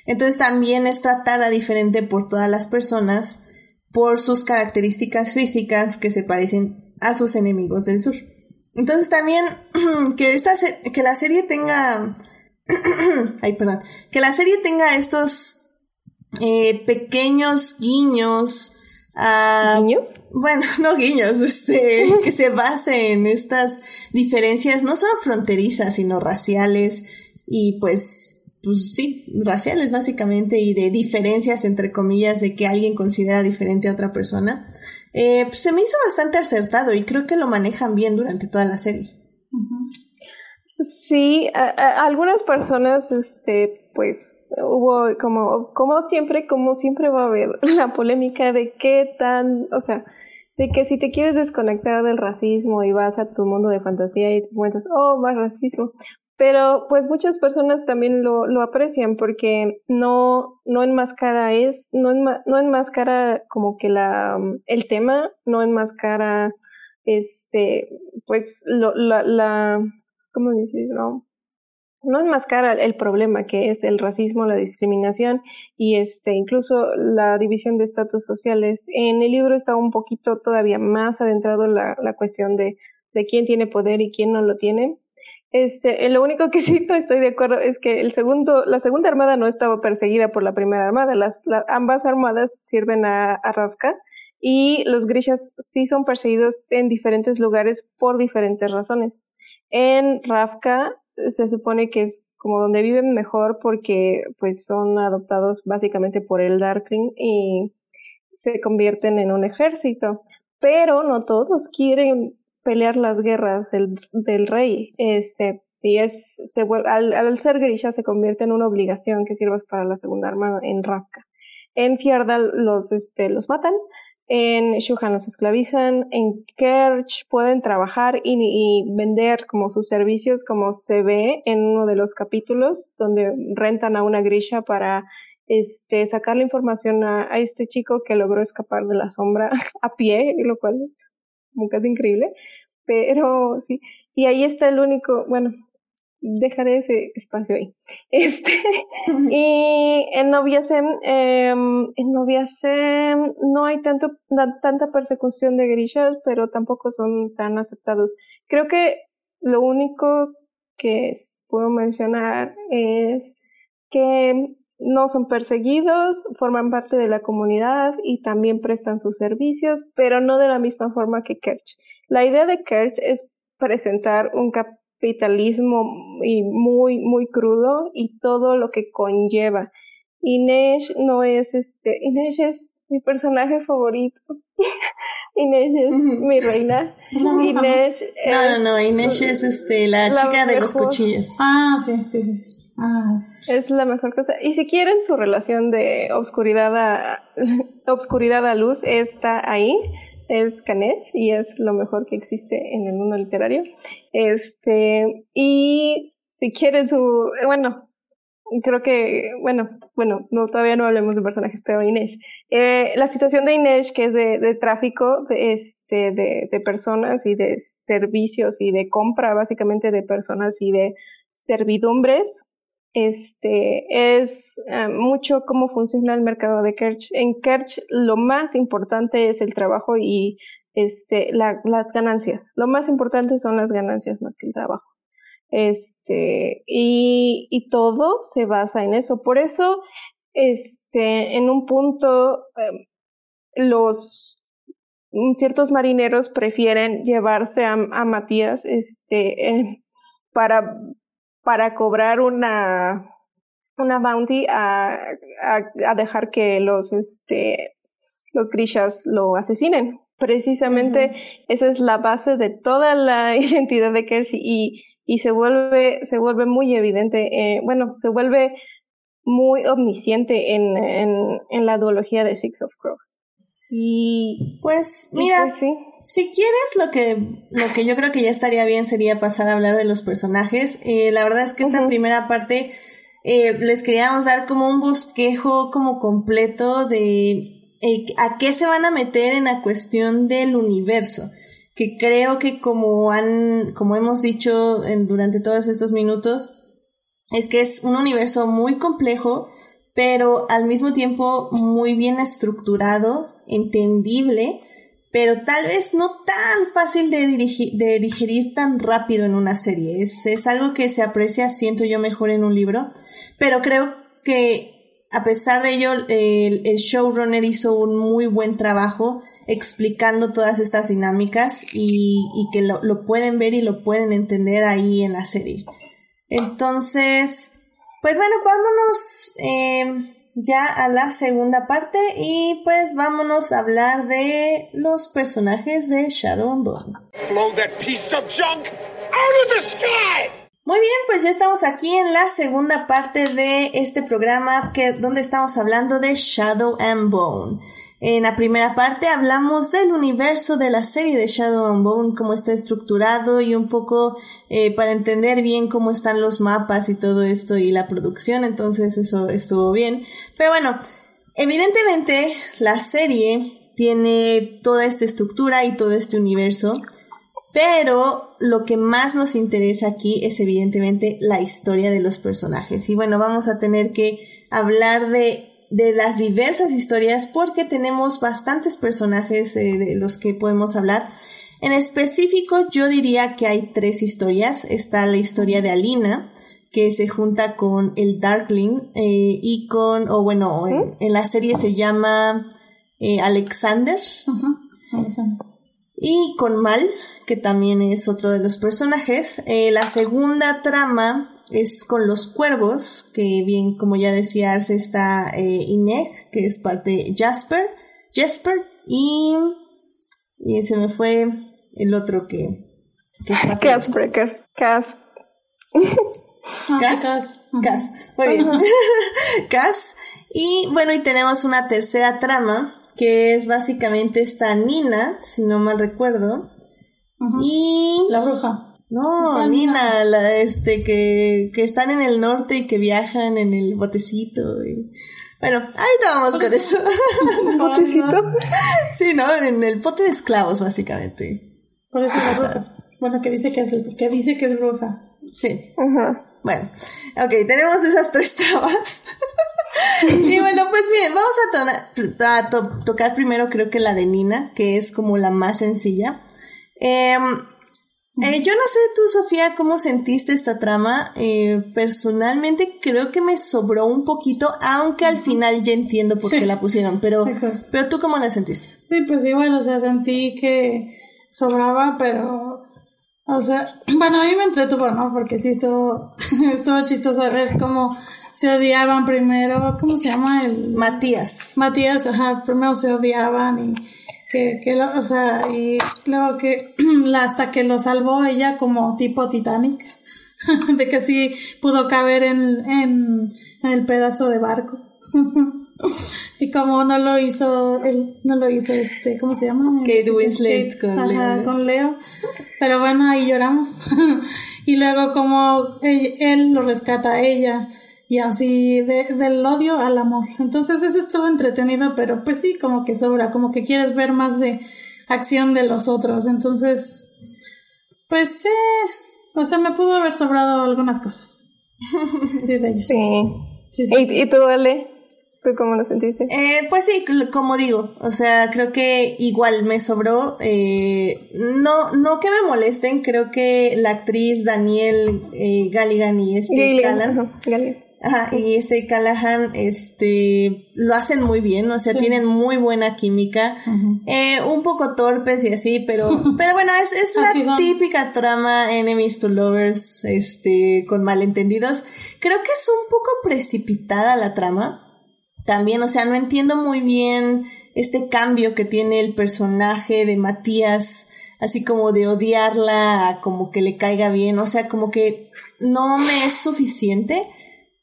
Entonces también es tratada diferente por todas las personas por sus características físicas que se parecen a sus enemigos del sur. Entonces también que esta se- que la serie tenga ay perdón que la serie tenga estos eh, pequeños guiños a ¿Niños? bueno, no guiños, este, que se base en estas diferencias no solo fronterizas, sino raciales y pues, pues sí, raciales básicamente y de diferencias entre comillas de que alguien considera diferente a otra persona. Eh, pues, se me hizo bastante acertado y creo que lo manejan bien durante toda la serie. Sí, a- algunas personas, este, pues, hubo como, como siempre, como siempre va a haber la polémica de qué tan, o sea, de que si te quieres desconectar del racismo y vas a tu mundo de fantasía y te cuentas, oh, más racismo. Pero, pues, muchas personas también lo, aprecian porque no, no enmascara es, no, enma- no enmascara como que la, el tema, no enmascara, este, pues, lo, la, la, ¿cómo decirlo? No enmascara el problema que es el racismo, la discriminación y este incluso la división de estatus sociales. En el libro está un poquito todavía más adentrado la, la cuestión de, de quién tiene poder y quién no lo tiene. Este, lo único que sí no estoy de acuerdo es que el segundo, la segunda armada no estaba perseguida por la primera armada. Las, la- ambas armadas sirven a, a Ravka y los grishas sí son perseguidos en diferentes lugares por diferentes razones. En Ravka se supone que es como donde viven mejor porque pues son adoptados básicamente por el Darkling y se convierten en un ejército. Pero no todos quieren pelear las guerras del, rey. Este, y es, se, vuel- al, ser grisha se convierte en una obligación que sirvas para la segunda arma en Ravka. En Fiardal los, este, los matan, en Shuhan los esclavizan, en Kerch pueden trabajar y, y vender como sus servicios, como se ve en uno de los capítulos, donde rentan a una grisha para este, sacar la información a, a este chico que logró escapar de la sombra a pie, lo cual es como casi increíble. Pero sí, y ahí está el único, bueno, dejaré ese espacio ahí. Este, y en Noviasem, eh, en Noviasem no hay tanto, na- tanta persecución de grishas, pero tampoco son tan aceptados. Creo que lo único que puedo mencionar es que no son perseguidos, forman parte de la comunidad y también prestan sus servicios, pero no de la misma forma que Kerch. La idea de Kerch es presentar un capitalismo muy, muy crudo y todo lo que conlleva. Inés no es este, Inés es mi personaje favorito. Inés es mi reina. Inés No, no, no, Inés es este, la, chica de los cuchillos. Ah, sí, sí, sí. Ah. Es la mejor cosa. Y si quieren su relación de obscuridad a, obscuridad a luz, está ahí. Es Canet y es lo mejor que existe en el mundo literario. Este, y si quieren su, bueno, creo que, bueno, bueno, no, todavía no hablemos de personajes, pero Inés. Eh, la situación de Inés, que es de, de tráfico de, este, de, de personas y de servicios y de compra básicamente de personas y de servidumbres, este, es eh, mucho cómo funciona el mercado de Kerch. En Kerch lo más importante es el trabajo y este, la, las ganancias. Lo más importante son las ganancias más que el trabajo. Este, y, y todo se basa en eso. Por eso, este, en un punto, em, los ciertos marineros prefieren llevarse a, a Matías, este, para para cobrar una, una bounty a, a, dejar que los, este, los grishas lo asesinen. Precisamente esa es la base de toda la identidad de Kershi y, y se vuelve, se vuelve muy evidente, eh, bueno, se vuelve muy omnisciente en, en, en la duología de Six of Crows. Y pues mira, pues, si quieres lo que lo que yo creo que ya estaría bien sería pasar a hablar de los personajes. Eh, la verdad es que esta primera parte eh, les queríamos dar como un bosquejo como completo de eh, a qué se van a meter en la cuestión del universo. Que creo que como han, como hemos dicho en, durante todos estos minutos, es que es un universo muy complejo, pero al mismo tiempo muy bien estructurado entendible, pero tal vez no tan fácil de, digerir tan rápido en una serie. Es, algo que se aprecia, siento yo, mejor en un libro, pero creo que a pesar de ello, el, showrunner hizo un muy buen trabajo explicando todas estas dinámicas y, que lo, pueden ver y lo pueden entender ahí en la serie. Entonces, pues bueno, vámonos eh, ya a la segunda parte y pues vámonos a hablar de los personajes de Shadow and Bone. Muy bien, pues ya estamos aquí en la segunda parte de este programa que donde estamos hablando de Shadow and Bone. En la primera parte hablamos del universo de la serie de Shadow and Bone, cómo está estructurado y un poco eh, para entender bien cómo están los mapas y todo esto y la producción, entonces eso estuvo bien. Pero bueno, evidentemente la serie tiene toda esta estructura y todo este universo, pero lo que más nos interesa aquí es evidentemente la historia de los personajes. Y bueno, vamos a tener que hablar de de las diversas historias porque tenemos bastantes personajes eh, de los que podemos hablar. En específico, yo diría que hay tres historias. Está la historia de Alina, que se junta con el Darkling eh, y con, o bueno, en, la serie se llama eh, Alexander. Y con Mal, que también es otro de los personajes. la segunda trama es con los cuervos, que bien, como ya decía Arce, está eh, Ineg, que es parte de Jasper, Jasper, y, y, se me fue el otro que... que Casbreaker, Cas. Cas, Cas, muy bien. Cas. Y bueno, y tenemos una tercera trama, que es básicamente esta Nina, si no mal recuerdo. Y... La bruja. No, Nina, la este que, que están en el norte y que viajan en el botecito. Y... Bueno, ahorita vamos con eso. ¿Botecito? sí, ¿no? En el bote de esclavos, básicamente. Por eso la bruja. Bueno, que dice que es, que dice que es bruja. Sí. Bueno, ok, tenemos esas tres trabas. y bueno, pues bien, vamos a, a to tocar primero creo que la de Nina, que es como la más sencilla. Eh, Eh, yo no sé tú, Sofía, cómo sentiste esta trama. Eh, personalmente creo que me sobró un poquito, aunque al final ya entiendo por qué la pusieron. Pero, pero tú cómo la sentiste? Sí, pues igual, o sea, sentí que sobraba, pero, o sea, bueno, a mí me entretuvo, ¿no? Porque sí estuvo, estuvo chistoso ver cómo se odiaban primero, ¿cómo se llama? El Matías. Matías, ajá, primero se odiaban y que, que o sea, y luego que hasta que lo salvó ella como tipo Titanic, de que sí pudo caber en, en, el pedazo de barco. y como no lo hizo, él no lo hizo este, ¿cómo se llama? Kate Winslet con, Leo. con Leo. Pero bueno, ahí lloramos. y luego como él, él, lo rescata a ella y así de, del odio al amor. Entonces eso estuvo entretenido, pero pues sí, como que sobra, como que quieres ver más de acción de los otros. Entonces, pues sí, o sea, me pudo haber sobrado algunas cosas. Sí, de ellos. Sí. sí, ¿Y, ¿Y, tú, Ale? ¿Tú cómo lo sentiste? Eh, pues sí, como digo, o sea, creo que igual me sobró. Eh, no, no que me molesten, creo que la actriz Daniel eh, Galligan y este Ajá, y este Callahan, este, lo hacen muy bien, o sea, tienen muy buena química, eh, un poco torpes y así, pero, pero bueno, es, es la típica trama enemies to lovers, este, con malentendidos. Creo que es un poco precipitada la trama. También, o sea, no entiendo muy bien este cambio que tiene el personaje de Matías, así como de odiarla, como que le caiga bien, o sea, como que no me es suficiente.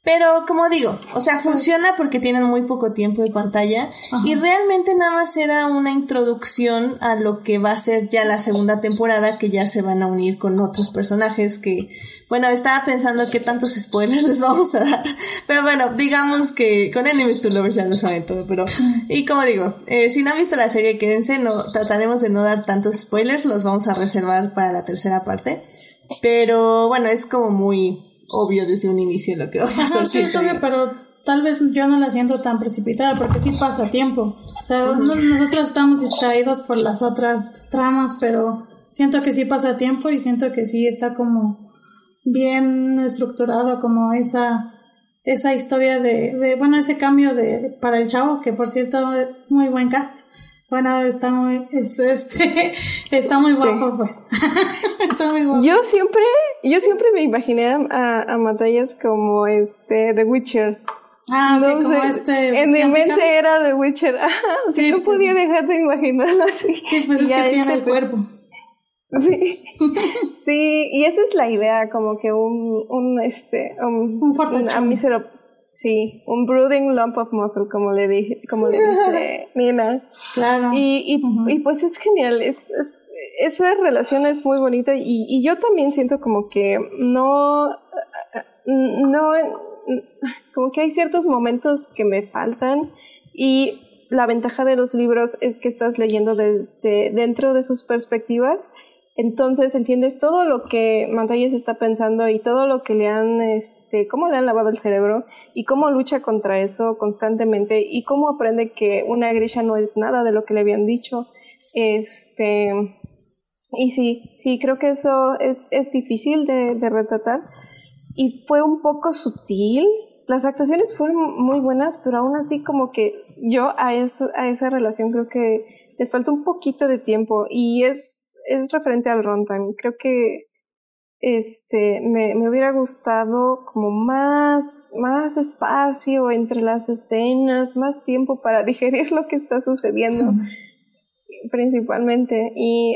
Pero como digo, o sea, funciona porque tienen muy poco tiempo de pantalla y realmente nada más era una introducción a lo que va a ser ya la segunda temporada que ya se van a unir con otros personajes que, bueno, estaba pensando qué tantos spoilers les vamos a dar, pero bueno, digamos que con Enemies to Lovers ya lo saben todo, pero y como digo, eh, si no han visto la serie quédense, no trataremos de no dar tantos spoilers, los vamos a reservar para la tercera parte, pero bueno, es como muy obvio desde un inicio lo que va a pasar. sí, es obvio, pero tal vez yo no la siento tan precipitada porque sí pasa tiempo. O sea, nosotros estamos distraídos por las otras tramas, pero siento que sí pasa tiempo y siento que sí está como bien estructurado como esa esa historia de, de bueno ese cambio de para el chavo que por cierto muy buen cast bueno, está muy, este, está muy guapo, pues. está muy guapo. Yo siempre, yo siempre me imaginé a, a Matallas como este, The Witcher. Ah, como este. En mi mente era The Witcher. sí, no pues podía dejar de imaginarlo así. Sí, pues es que tiene el pues, cuerpo. Sí. sí, y esa es la idea, como que un, un este, un, un fuerte Sí, un brooding lump of muscle, como le dije, como le dice Nina. Claro. Y, y, y, pues es genial, es, es, esa relación es muy bonita y, y yo también siento como que no, no, como que hay ciertos momentos que me faltan y la ventaja de los libros es que estás leyendo desde dentro de sus perspectivas entonces entiendes todo lo que Montañez está pensando y todo lo que le han, este, cómo le han lavado el cerebro y cómo lucha contra eso constantemente y cómo aprende que una Grisha no es nada de lo que le habían dicho. Este, y sí, sí, creo que eso es, es difícil de, de retratar y fue un poco sutil. Las actuaciones fueron muy buenas, pero aún así como que yo a, eso, a esa relación creo que les falta un poquito de tiempo y es es referente al runtime. Creo que este me, me hubiera gustado como más, más espacio entre las escenas, más tiempo para digerir lo que está sucediendo principalmente. Y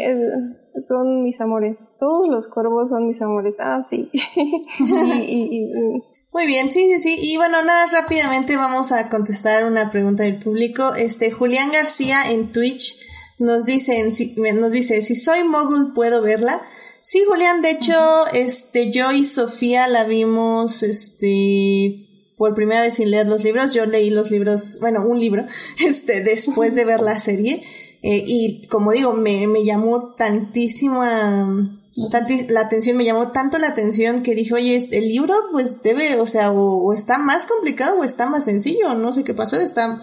son mis amores. Todos los cuervos son mis amores. Ah, sí. Muy bien, sí, sí, sí. Y bueno, nada, rápidamente vamos a contestar una pregunta del público. Este, Julián García en Twitch nos dicen, si, nos dice, si soy mogul, ¿puedo verla? Sí, Julián, de hecho, este, yo y Sofía la vimos, este, por primera vez sin leer los libros. Yo leí los libros, bueno, un libro, este, después de ver la serie. Eh, y como digo, me, me llamó tantísimo la atención, me llamó tanto la atención que dije, oye, el libro pues debe, o sea, o está más complicado o está más sencillo, no sé qué pasó, está,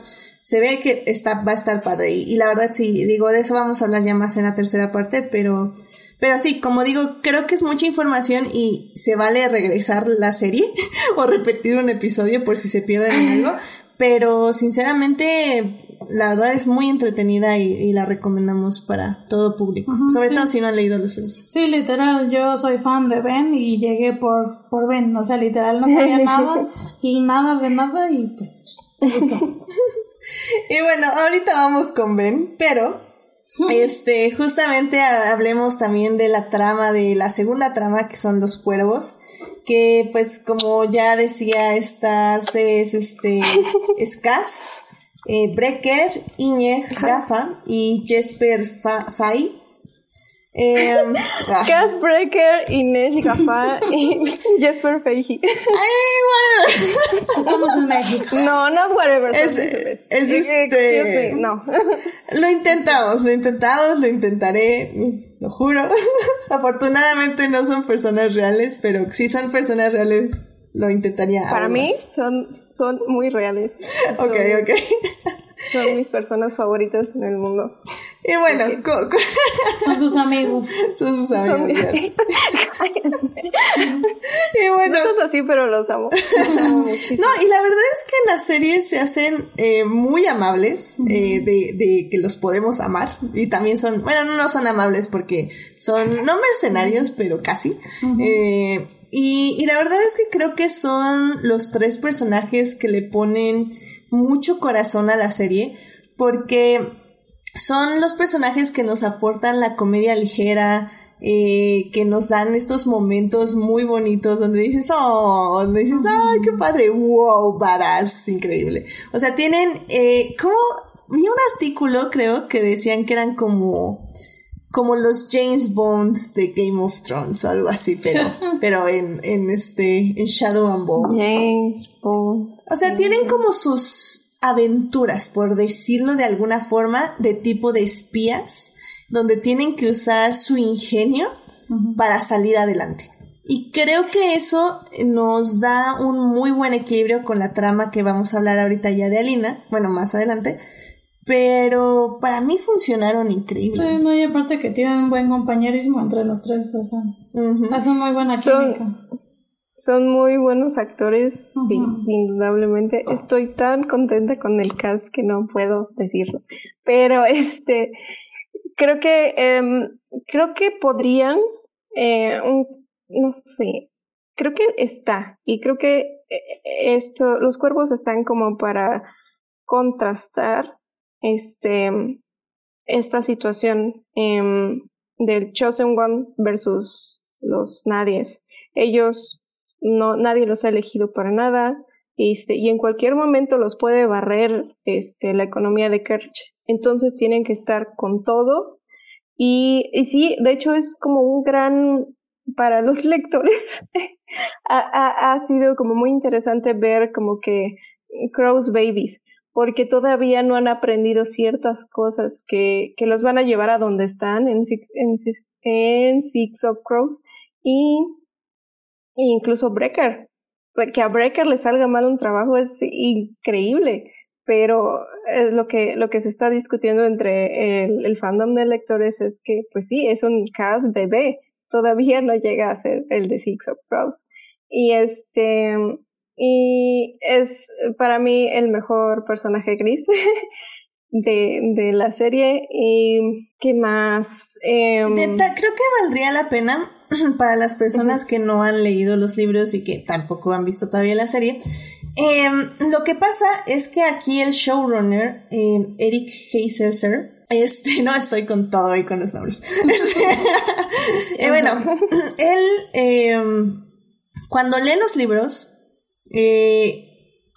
se ve que está, va a estar padre. Y, la verdad, sí, digo, de eso vamos a hablar ya más en la tercera parte, pero, Pero sí, como digo, creo que es mucha información y se vale regresar la serie o repetir un episodio por si se pierden en algo. Pero sinceramente, la verdad es muy entretenida y, la recomendamos para todo público. Sobre todo si no han leído los libros. Sí, literal, yo soy fan de Ben y llegué por, por Ben. O sea, literal, no sabía nada y nada de nada y pues gustó. y bueno, ahorita vamos con Ben, pero este, justamente hablemos también de la trama, de la segunda trama, que son los cuervos, que pues como ya decía Starce es este, Escas, eh, Brecker, Iñeg, Gafa y Jesper Fay eh, Gasbreaker, Inés Gafá y Jesper Feihi. ¡Ay, whatever! Estamos en México. No, no whatever. Es, es, este... no. Lo intentamos, lo intentamos, lo intentaré, lo juro. Afortunadamente no son personas reales, pero si son personas reales, lo intentaría. Para mí son, son muy reales. ok, ok. Son mis personas favoritas en el mundo. Y bueno, son sus amigos. Son sus amigos. y bueno. No así, pero los amo. no, y la verdad es que en las series se hacen eh, muy amables, eh, de, de, que los podemos amar. Y también son, bueno, no, no son amables porque son, no mercenarios, pero casi. eh, y, y la verdad es que creo que son los tres personajes que le ponen mucho corazón a la serie porque son los personajes que nos aportan la comedia ligera, eh, que nos dan estos momentos muy bonitos donde dices, oh, donde dices, ay, qué padre, wow, varas, increíble. O sea, tienen, eh, como, vi un artículo, creo, que decían que eran como, como los James Bond de Game of Thrones, algo así, pero, pero en, en este, en Shadow and Bone. James Bond. O sea, tienen como sus aventuras, por decirlo de alguna forma, de tipo de espías, donde tienen que usar su ingenio para salir adelante. Y creo que eso nos da un muy buen equilibrio con la trama que vamos a hablar ahorita ya de Alina, bueno, más adelante. Pero para mí funcionaron increíble. Sí, no, y aparte que tienen un buen compañerismo entre los tres, o sea, hacen muy buena química. Son muy buenos actores, sí, indudablemente. Estoy tan contenta con el cast que no puedo decirlo. Pero este, creo que, eh, creo que podrían, eh, no sé, creo que está. Y creo que eh, esto, los cuervos están como para contrastar este, esta situación eh, del Chosen One versus los nadies. Ellos no, nadie los ha elegido para nada, este, y en cualquier momento los puede barrer este, la economía de Kerch. Entonces tienen que estar con todo. Y, y sí, de hecho es como un gran, para los lectores, ha, ha, sido como muy interesante ver como que Crow's Babies, porque todavía no han aprendido ciertas cosas que, que los van a llevar a donde están en, en, en Six of Crows. Y incluso Breaker. Que a Breaker le salga mal un trabajo es increíble, pero es lo que, lo que se está discutiendo entre el, el fandom de lectores es que, pues sí, es un cast bebé, todavía no llega a ser el de Six of Crows. Y este, y es para mí el mejor personaje gris de, de la serie. Y qué más. Em, creo que valdría la pena para las personas que no han leído los libros y que tampoco han visto todavía la serie. Em, lo que pasa es que aquí el showrunner, eh, Eric Heiserser, este, no estoy con todo y con los nombres. Este, eh, bueno, él, em, cuando lee los libros, eh,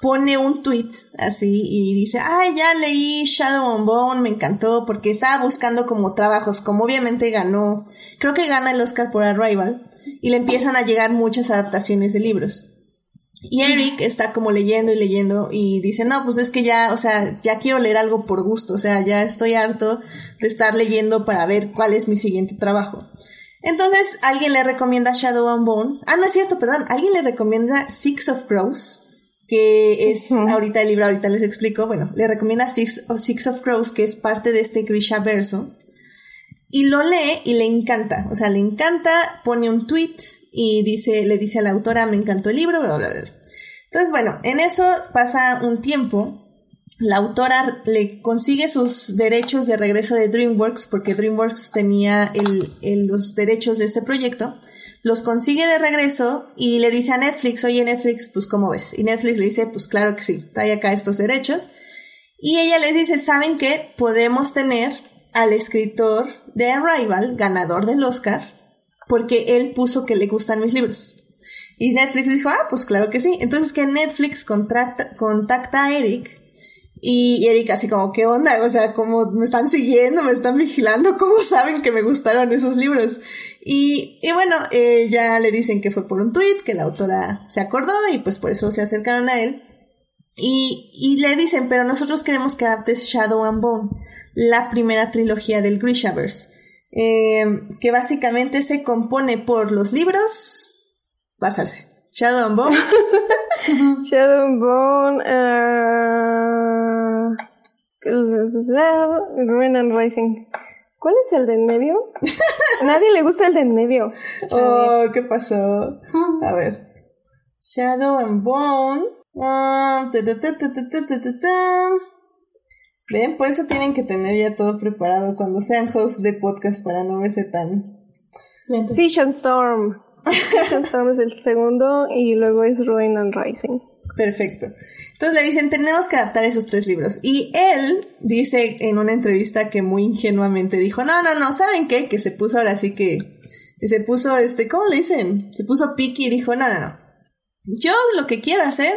pone un tweet así y dice, ay, ya leí Shadow and Bone, me encantó porque estaba buscando como trabajos, como obviamente ganó, creo que gana el Oscar por Arrival y le empiezan a llegar muchas adaptaciones de libros. Y Eric está como leyendo y leyendo y dice, no, pues es que ya, o sea, ya quiero leer algo por gusto, o sea, ya estoy harto de estar leyendo para ver cuál es mi siguiente trabajo. Entonces, alguien le recomienda Shadow and Bone. Ah, no es cierto, perdón. Alguien le recomienda Six of Crows que es ahorita el libro, ahorita les explico, bueno, le recomienda Six, Six of Crows, que es parte de este Grisha verso. y lo lee y le encanta, o sea, le encanta, pone un tweet y dice, le dice a la autora, me encantó el libro, bla, bla, bla. Entonces, bueno, en eso pasa un tiempo, la autora le consigue sus derechos de regreso de DreamWorks, porque DreamWorks tenía los derechos de este proyecto, los consigue de regreso y le dice a Netflix, oye Netflix, pues ¿cómo ves? Y Netflix le dice, pues claro que sí, trae acá estos derechos. Y ella les dice, ¿saben qué? Podemos tener al escritor de Arrival, ganador del Oscar, porque él puso que le gustan mis libros. Y Netflix dijo, ah, pues claro que sí. Entonces que Netflix contacta a Eric y Eric así como, ¿qué onda? O sea, como me están siguiendo, me están vigilando, ¿cómo saben que me gustaron esos libros? Y, y bueno, eh, ya le dicen que fue por un tweet, que la autora se acordó y pues por eso se acercaron a él. Y, y le dicen, pero nosotros queremos que adaptes Shadow and Bone, la primera trilogía del Grishaverse, eh, que básicamente se compone por los libros, pasarse, Shadow and Bone. Shadow and Bone, uh, Ruin and Rising. ¿Cuál es el de en medio? Nadie le gusta el de en medio. Oh, ¿qué pasó? A ver. Shadow and Bone. Ven, por eso tienen que tener ya todo preparado cuando sean hosts de podcast para no verse tan. Season Storm. Season Storm es el segundo y luego es Ruin and Rising. Perfecto. Entonces le dicen, tenemos que adaptar esos tres libros. Y él dice en una entrevista que muy ingenuamente dijo, no, no, no, ¿saben qué? Que se puso ahora sí que, se puso, este, ¿cómo le dicen? Se puso piqui y dijo, no, no, no. Yo lo que quiero hacer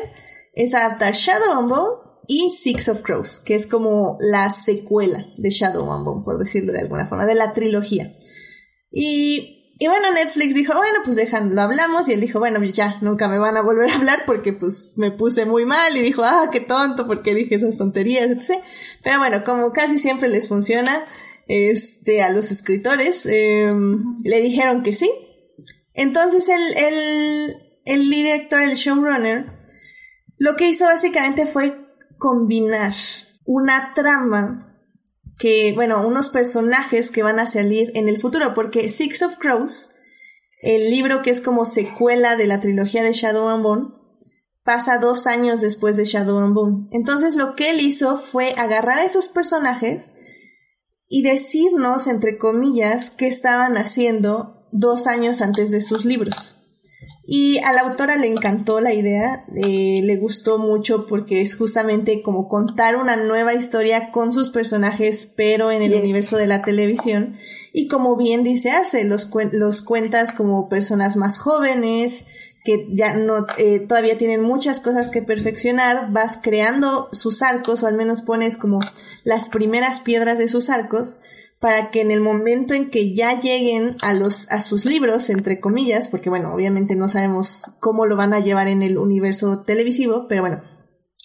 es adaptar Shadow Bone y Six of Crows, que es como la secuela de Shadow Bone, por decirlo de alguna forma, de la trilogía. Y, y bueno, Netflix dijo, bueno, pues dejan, lo hablamos, y él dijo, bueno, ya, nunca me van a volver a hablar porque pues me puse muy mal, y dijo, ah, qué tonto, porque dije esas tonterías, etc. Pero bueno, como casi siempre les funciona, este, a los escritores, em, le dijeron que sí. Entonces el, el, el director, el showrunner, lo que hizo básicamente fue combinar una trama que, bueno, unos personajes que van a salir en el futuro, porque Six of Crows, el libro que es como secuela de la trilogía de Shadow and Bone, pasa dos años después de Shadow and Bone. Entonces lo que él hizo fue agarrar a esos personajes y decirnos, entre comillas, qué estaban haciendo dos años antes de sus libros. Y a la autora le encantó la idea, eh, le gustó mucho porque es justamente como contar una nueva historia con sus personajes, pero en el universo de la televisión. Y como bien dice Arce, los, los cuentas como personas más jóvenes, que ya no, eh, todavía tienen muchas cosas que perfeccionar, vas creando sus arcos, o al menos pones como las primeras piedras de sus arcos, para que en el momento en que ya lleguen a los a sus libros entre comillas porque bueno obviamente no sabemos cómo lo van a llevar en el universo televisivo pero bueno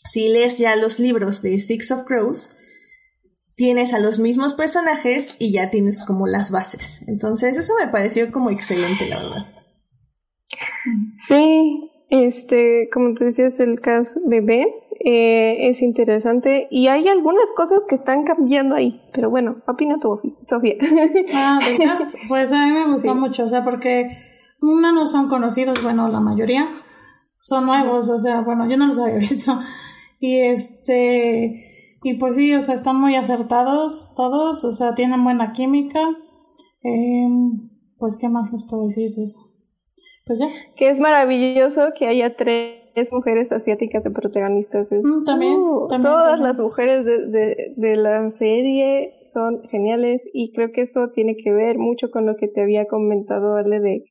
si lees ya los libros de Six of Crows tienes a los mismos personajes y ya tienes como las bases. Entonces eso me pareció como excelente la verdad. Sí este como te decías el caso de Ben eh, es interesante y hay algunas cosas que están cambiando ahí, pero bueno, opina tú, Sofía. Ah, Pues a mí me gustó mucho, o sea, porque una no son conocidos, bueno, la mayoría son nuevos, o sea, bueno, yo no los había visto. Y este, y pues sí, o sea, están muy acertados todos, o sea, tienen buena química. Eh, pues, ¿qué más les puedo decir de eso? Pues ya. Que es maravilloso que haya tres mujeres asiáticas de protagonistas. Mm, también, uh, Todas las mujeres de, de, la serie son geniales y creo que eso tiene que ver mucho con lo que te había comentado, Ale, de,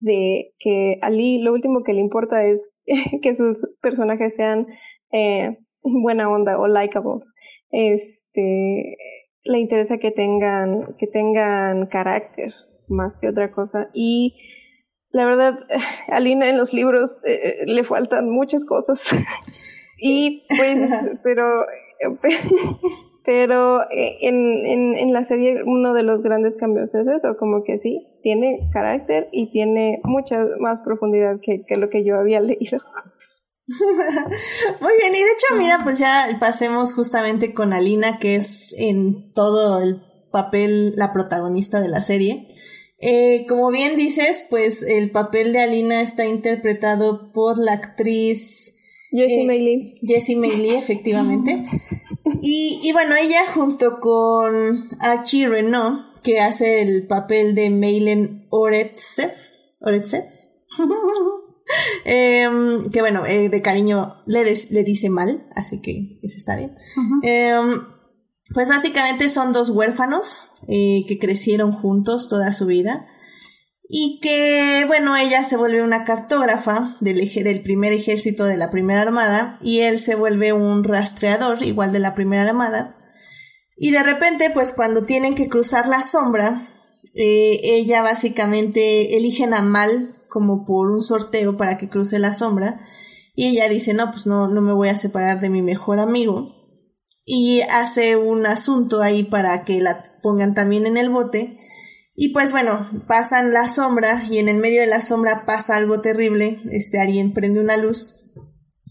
de que a Lee lo último que le importa es que sus personajes sean eh, buena onda o likeables. Este, le interesa que tengan, que tengan carácter más que otra cosa y la verdad, a Lina en los libros eh, eh, le faltan muchas cosas. y pues, pero, pero eh, en, en, en, la serie uno de los grandes cambios es eso, como que sí, tiene carácter y tiene mucha más profundidad que, que lo que yo había leído. Muy bien, y de hecho, mira, pues ya pasemos justamente con Alina, que es en todo el papel la protagonista de la serie. Eh, como bien dices, pues el papel de Alina está interpretado por la actriz Jessie eh, Jessie Maylie, efectivamente. y, y bueno, ella junto con Archie Renault, que hace el papel de Maylen Oretsev, Oretsev, em, que bueno, eh, de cariño le, le, dice mal, así que eso está bien. Em, pues básicamente son dos huérfanos eh, que crecieron juntos toda su vida y que, bueno, ella se vuelve una cartógrafa del, del primer ejército de la primera armada y él se vuelve un rastreador igual de la primera armada. Y de repente, pues cuando tienen que cruzar la sombra, eh, ella básicamente eligen a Mal como por un sorteo para que cruce la sombra y ella dice, no, pues no, no me voy a separar de mi mejor amigo y hace un asunto ahí para que la pongan también en el bote y pues bueno, pasan la sombra y en el medio de la sombra pasa algo terrible. Este, alguien prende una luz.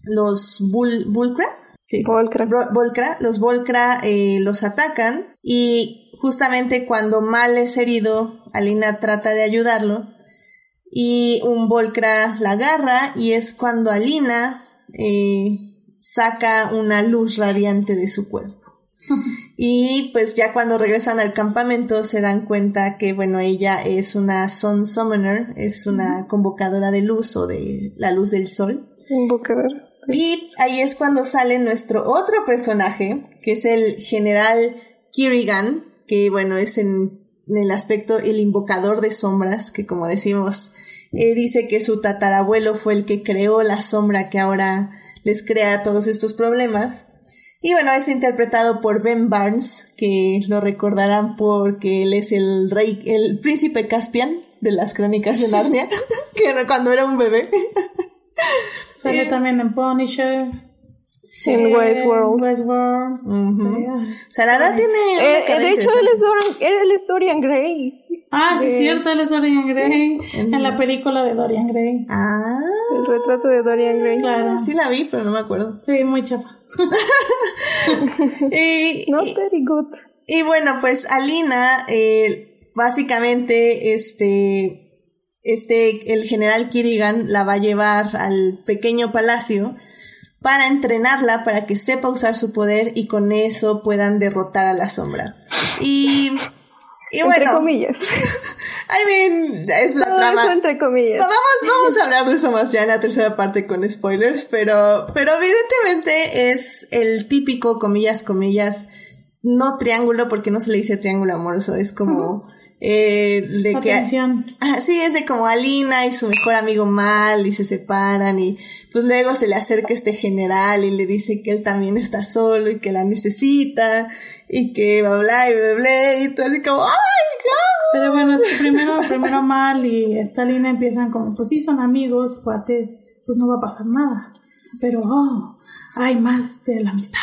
Los Bull, Volcra, sí. Volcra. los Volcra eh, los atacan y justamente cuando Mal es herido, Alina trata de ayudarlo y un Volcra la agarra y es cuando Alina eh, saca una luz radiante de su cuerpo. y pues ya cuando regresan al campamento se dan cuenta que bueno, ella es una Sun Summoner, es una convocadora de luz o de la luz del sol. Invocadora. Y ahí es cuando sale nuestro otro personaje, que es el general Kirigan, que bueno, es en, el aspecto el invocador de sombras, que como decimos, eh, dice que su tatarabuelo fue el que creó la sombra que ahora les crea todos estos problemas. Y bueno, es interpretado por Ben Barnes, que lo recordarán porque él es el rey, el príncipe Caspian de las crónicas de Narnia, que era cuando era un bebé. Sale también en Punisher. Sí, en Westworld. Westworld. O sea, la verdad tiene. Eh, eh, de hecho, él es, él es Dorian Gray. Ah, sí, es cierto, él es Dorian Gray. En la película de Dorian Gray. Ah. El retrato de Dorian Gray. Claro. Sí la vi, pero no me acuerdo. Sí, muy chafa. y, Not very good. Y bueno, pues Alina, eh, básicamente, este, este, el general Kirigan la va a llevar al pequeño palacio para entrenarla, para que sepa usar su poder y con eso puedan derrotar a la sombra. Y y entre comillas. I mean, es la trama. entre comillas. Vamos, vamos a hablar de eso más ya en la tercera parte con spoilers, pero, pero evidentemente es el típico, comillas, comillas, no triángulo, porque no se le dice triángulo amoroso, es como, eh, de Atención. que, ah, sí, es de como Alina y su mejor amigo Mal y se separan y pues luego se le acerca este general y le dice que él también está solo y que la necesita y que bla bla y bla bla y todo así como ¡ay, no! Pero bueno, es que primero, primero Mal y Stalin empiezan como, pues sí, son amigos, cuates, pues no va a pasar nada. Pero, oh, hay más de la amistad.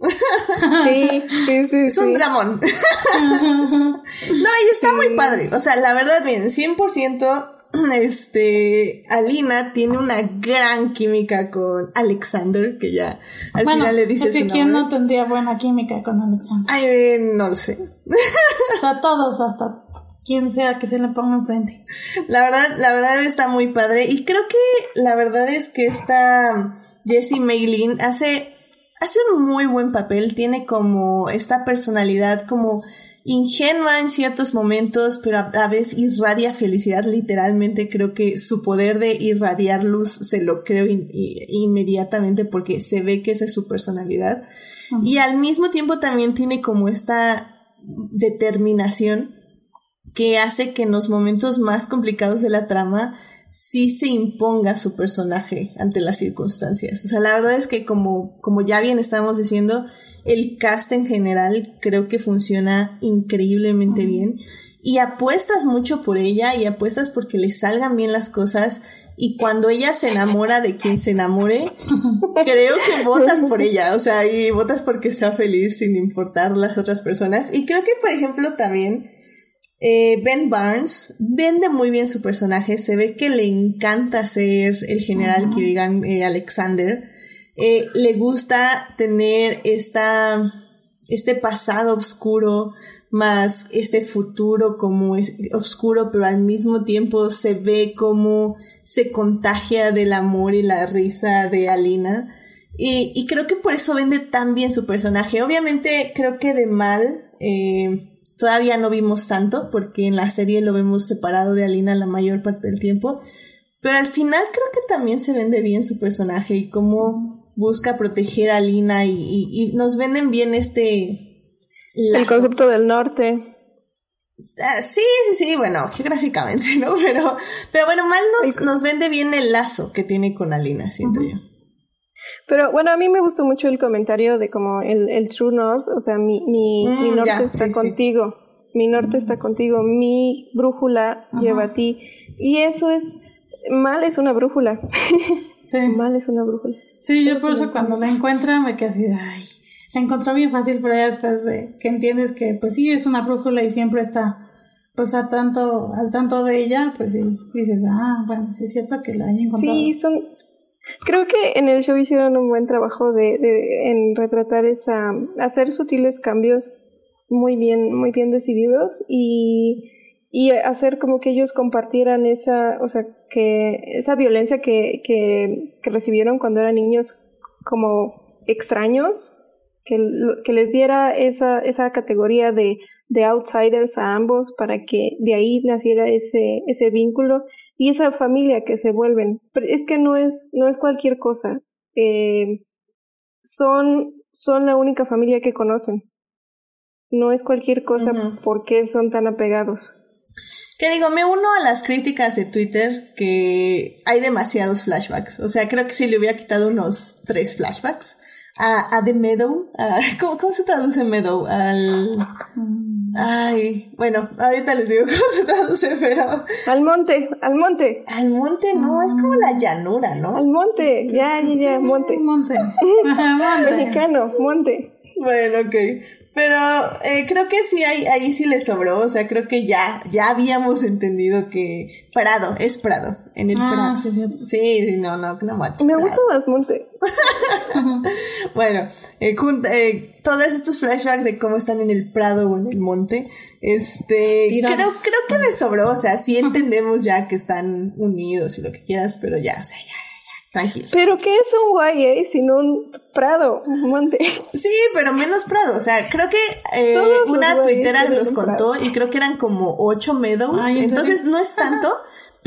Sí, sí, sí, Es un dramón. no, y está muy padre. O sea, la verdad, bien, 100% este, Alina tiene una gran química con Alexander, que ya al final le dice es ¿quién no tendría buena química con Alexander? Ay, no lo sé. o sea, todos, hasta quien sea que se le ponga enfrente. La verdad, la verdad está muy padre. Y creo que la verdad es que esta Jessie Maylin hace, hace un muy buen papel. Tiene como esta personalidad como ingenua en ciertos momentos, pero a la vez irradia felicidad. Literalmente creo que su poder de irradiar luz se lo creo inmediatamente porque se ve que esa es su personalidad. Y al mismo tiempo también tiene como esta determinación que hace que en los momentos más complicados de la trama sí se imponga su personaje ante las circunstancias. O sea, la verdad es que como, como ya bien estamos diciendo, el cast en general creo que funciona increíblemente bien y apuestas mucho por ella y apuestas porque le salgan bien las cosas y cuando ella se enamora de quien se enamore, creo que votas por ella, o sea, y votas porque sea feliz sin importar las otras personas. Y creo que, por ejemplo, también eh, Ben Barnes vende muy bien su personaje, se ve que le encanta ser el general Kirigan eh, Alexander. Eh, le gusta tener esta este pasado oscuro más este futuro como es oscuro, pero al mismo tiempo se ve como se contagia del amor y la risa de Alina. Y, y creo que por eso vende tan bien su personaje. Obviamente creo que de mal eh, todavía no vimos tanto, porque en la serie lo vemos separado de Alina la mayor parte del tiempo. Pero al final creo que también se vende bien su personaje y cómo busca proteger a Alina y, y nos venden bien este el concepto del norte. Ah, sí, sí, sí, bueno, geográficamente, ¿no? Pero, pero bueno, mal nos, nos vende bien el lazo que tiene con Alina, siento yo. Pero bueno, a mí me gustó mucho el comentario de como el, el True North, o sea, mi, mi, mi mm, norte está contigo, mi norte está contigo, mi brújula lleva a ti. Y eso es, mal es una brújula. Sí. mal es una brújula. Sí, yo por eso cuando la encuentro me quedé así, ay, la encontró bien fácil, pero ya después de que entiendes que pues sí es una brújula y siempre está pues a tanto, al tanto de ella, pues sí, dices, ah, bueno, sí es cierto que la haya encontrado. Sí, son, creo que en el show hicieron un buen trabajo de, en retratar esa, hacer sutiles cambios muy bien, muy bien decididos y, y hacer como que ellos compartieran esa, o sea, que esa violencia que, que, que recibieron cuando eran niños como extraños que, les diera esa, esa categoría de, de outsiders a ambos para que de ahí naciera ese, ese vínculo y esa familia que se vuelven. Pero es que no es, no es cualquier cosa. Eh, son, son la única familia que conocen. No es cualquier cosa porque son tan apegados. Que digo, me uno a las críticas de Twitter que hay demasiados flashbacks. O sea, creo que si le hubiera quitado unos tres flashbacks, a, a The Meadow. ¿cómo, ¿cómo, se traduce Meadow? Al. Ay, bueno, ahorita les digo cómo se traduce, pero. Al monte, al monte. Al monte, no, es como la llanura, ¿no? Al monte, ya, ya, ya, monte. Monte. monte. Mexicano, monte. Bueno, ok. Pero eh, creo que sí, ahí, ahí sí le sobró. O sea, creo que ya, ya habíamos entendido que Prado, es Prado. En el ah, Prado. Sí, sí, sí, no, no, no mate. Me gusta más Monte. bueno, eh, eh, todos estos flashbacks de cómo están en el Prado o en el monte, este, creo, creo que me sobró. O sea, sí entendemos ya que están unidos y lo que quieras, pero ya, o sea, ya Tranquilo. Pero ¿qué es un YA sin un prado, un monte? Sí, pero menos prado. O sea, creo que eh, una tuitera los contó y creo que eran como ocho meadows. entonces no es tanto,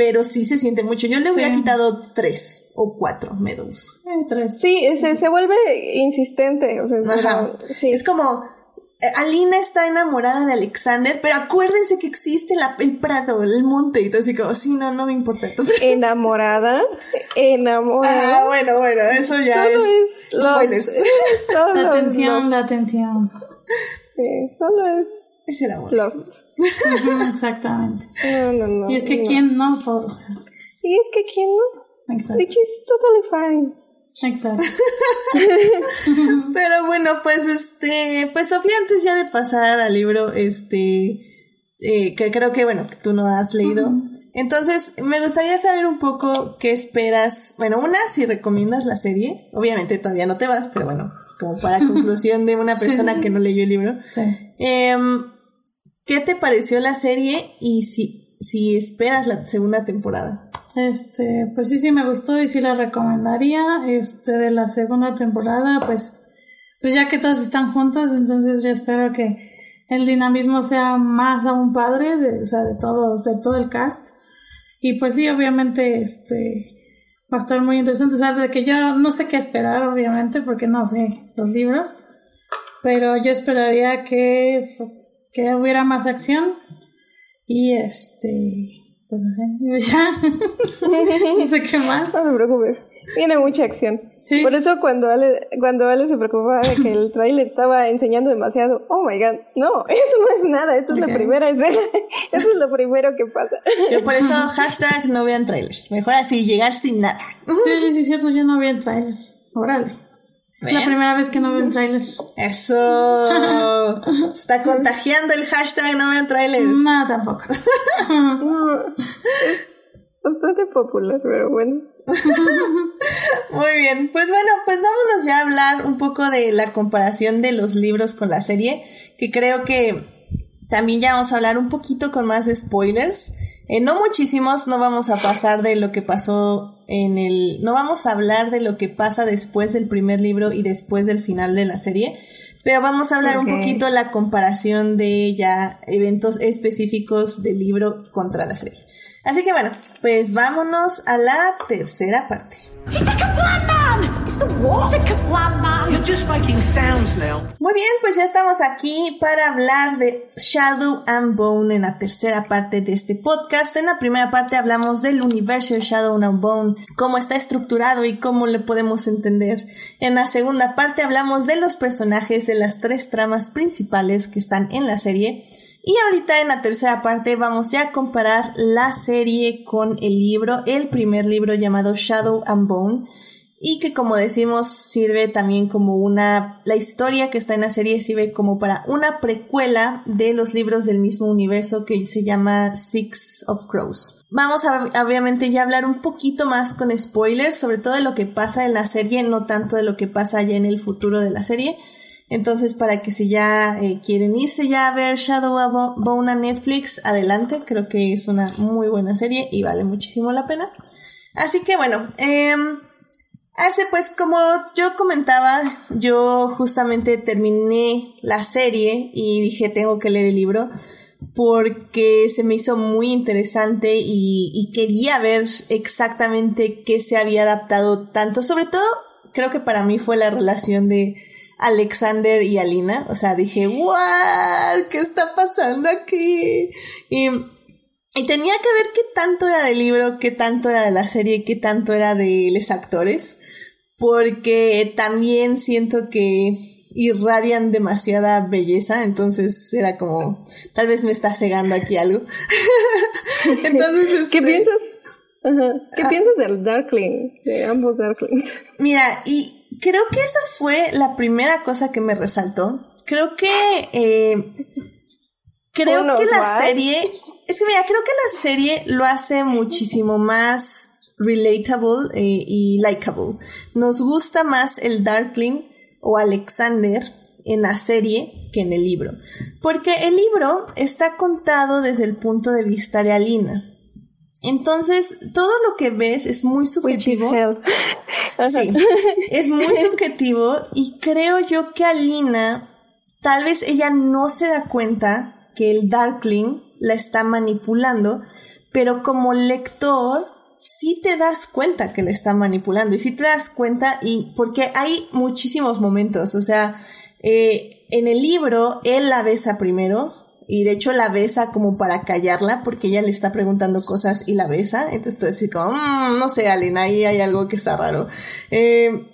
pero sí se siente mucho. Yo le hubiera quitado tres o cuatro meadows. Eh, tres. Sí, se, se vuelve insistente. O sea, Es como Alina está enamorada de Alexander, pero acuérdense que existe la, el prado, el monte, y todo así como, sí, no, no me importa. ¿Enamorada? ¿Enamorada? Ah, bueno, bueno, eso ya es, spoilers. la atención, la atención. Sí, solo es... Es el amor. Lost. Exactamente. No, no, no. Y es que quién no, o sea. Y es que quién no. Exacto. Which is totally fine. Exacto. Pero bueno, pues este, pues Sofía, antes ya de pasar al libro, este, eh, que creo que bueno, que tú no has leído. Entonces, me gustaría saber un poco qué esperas. Bueno, una, si recomiendas la serie. Obviamente todavía no te vas, pero bueno, como para conclusión de una persona que no leyó el libro. Em, ¿Qué te pareció la serie y si, si esperas la segunda temporada? Este, pues sí, sí me gustó y sí la recomendaría. Este, de la segunda temporada, pues, pues ya que todas están juntas, entonces yo espero que el dinamismo sea más aún padre, de, o sea, de todos, de todo el cast. Y pues sí, obviamente, este, va a estar muy interesante. O sea, de que yo no sé qué esperar, obviamente, porque no sé los libros. Pero yo esperaría que, que hubiera más acción. Y este, pues no sé, ya. no sé qué más. No te preocupes. Tiene mucha acción. ¿Sí? Por eso cuando Ale, cuando Ale se preocupaba de que el tráiler estaba enseñando demasiado, oh my god, no, eso no es nada, esto es la primera escena, eso es lo primero que pasa. Yo por eso hashtag no vean trailers, mejor así llegar sin nada. Sí, sí, es cierto, yo no vi el tráiler. Órale. Es la primera vez que no veo un tráiler. Eso. Está contagiando el hashtag no vean trailers. No, tampoco. bastante popular, pero bueno. Muy bien, pues bueno, pues vámonos ya a hablar un poco de la comparación de los libros con la serie, que creo que también ya vamos a hablar un poquito con más spoilers. Eh, no muchísimos, no vamos a pasar de lo que pasó en el... No vamos a hablar de lo que pasa después del primer libro y después del final de la serie, pero vamos a hablar un poquito la comparación de ya eventos específicos del libro contra la serie. Así que bueno, pues vámonos a la tercera parte. Muy bien, pues ya estamos aquí para hablar de Shadow and Bone en la tercera parte de este podcast. En la primera parte hablamos del universo de Shadow and Bone, cómo está estructurado y cómo le podemos entender. En la segunda parte hablamos de los personajes de las tres tramas principales que están en la serie. Y ahorita en la tercera parte vamos ya a comparar la serie con el libro, el primer libro llamado Shadow and Bone, y que como decimos sirve también como una, la historia que está en la serie sirve como para una precuela de los libros del mismo universo que se llama Six of Crows. Vamos a obviamente ya hablar un poquito más con spoilers, sobre todo de lo que pasa en la serie, no tanto de lo que pasa ya en el futuro de la serie. Entonces, para que si ya eh, quieren irse ya a ver Shadow Bone a Netflix, adelante. Creo que es una muy buena serie y vale muchísimo la pena. Así que bueno, eh, Arce, pues como yo comentaba, yo justamente terminé la serie y dije tengo que leer el libro porque se me hizo muy interesante y quería ver exactamente qué se había adaptado tanto. Sobre todo, creo que para mí fue la relación de Alexander y Alina. O sea, dije, ¡wow! ¿Qué está pasando aquí? Y, y tenía que ver qué tanto era del libro, qué tanto era de la serie, qué tanto era de los actores. Porque también siento que irradian demasiada belleza, entonces era como, tal vez me está cegando aquí algo. entonces, ¿qué este, piensas? ¿Qué ah. piensas del Darkling? De ambos Darklings. Mira, y creo que esa fue la primera cosa que me resaltó. Creo que. Eh, creo que la serie. Es que mira, creo que la serie lo hace muchísimo más relatable eh, y likable. Nos gusta más el Darkling o Alexander en la serie que en el libro. Porque el libro está contado desde el punto de vista de Alina. Entonces, todo lo que ves es muy subjetivo. Sí, es muy subjetivo y creo yo que Alina, tal vez ella no se da cuenta que el Darkling la está manipulando, pero como lector sí te das cuenta que la está manipulando y sí te das cuenta y porque hay muchísimos momentos, o sea, eh, en el libro él la besa primero, y de hecho la besa como para callarla porque ella le está preguntando cosas y la besa. Entonces tú decís como, mm, no sé, Alina, ahí hay algo que está raro. Eh,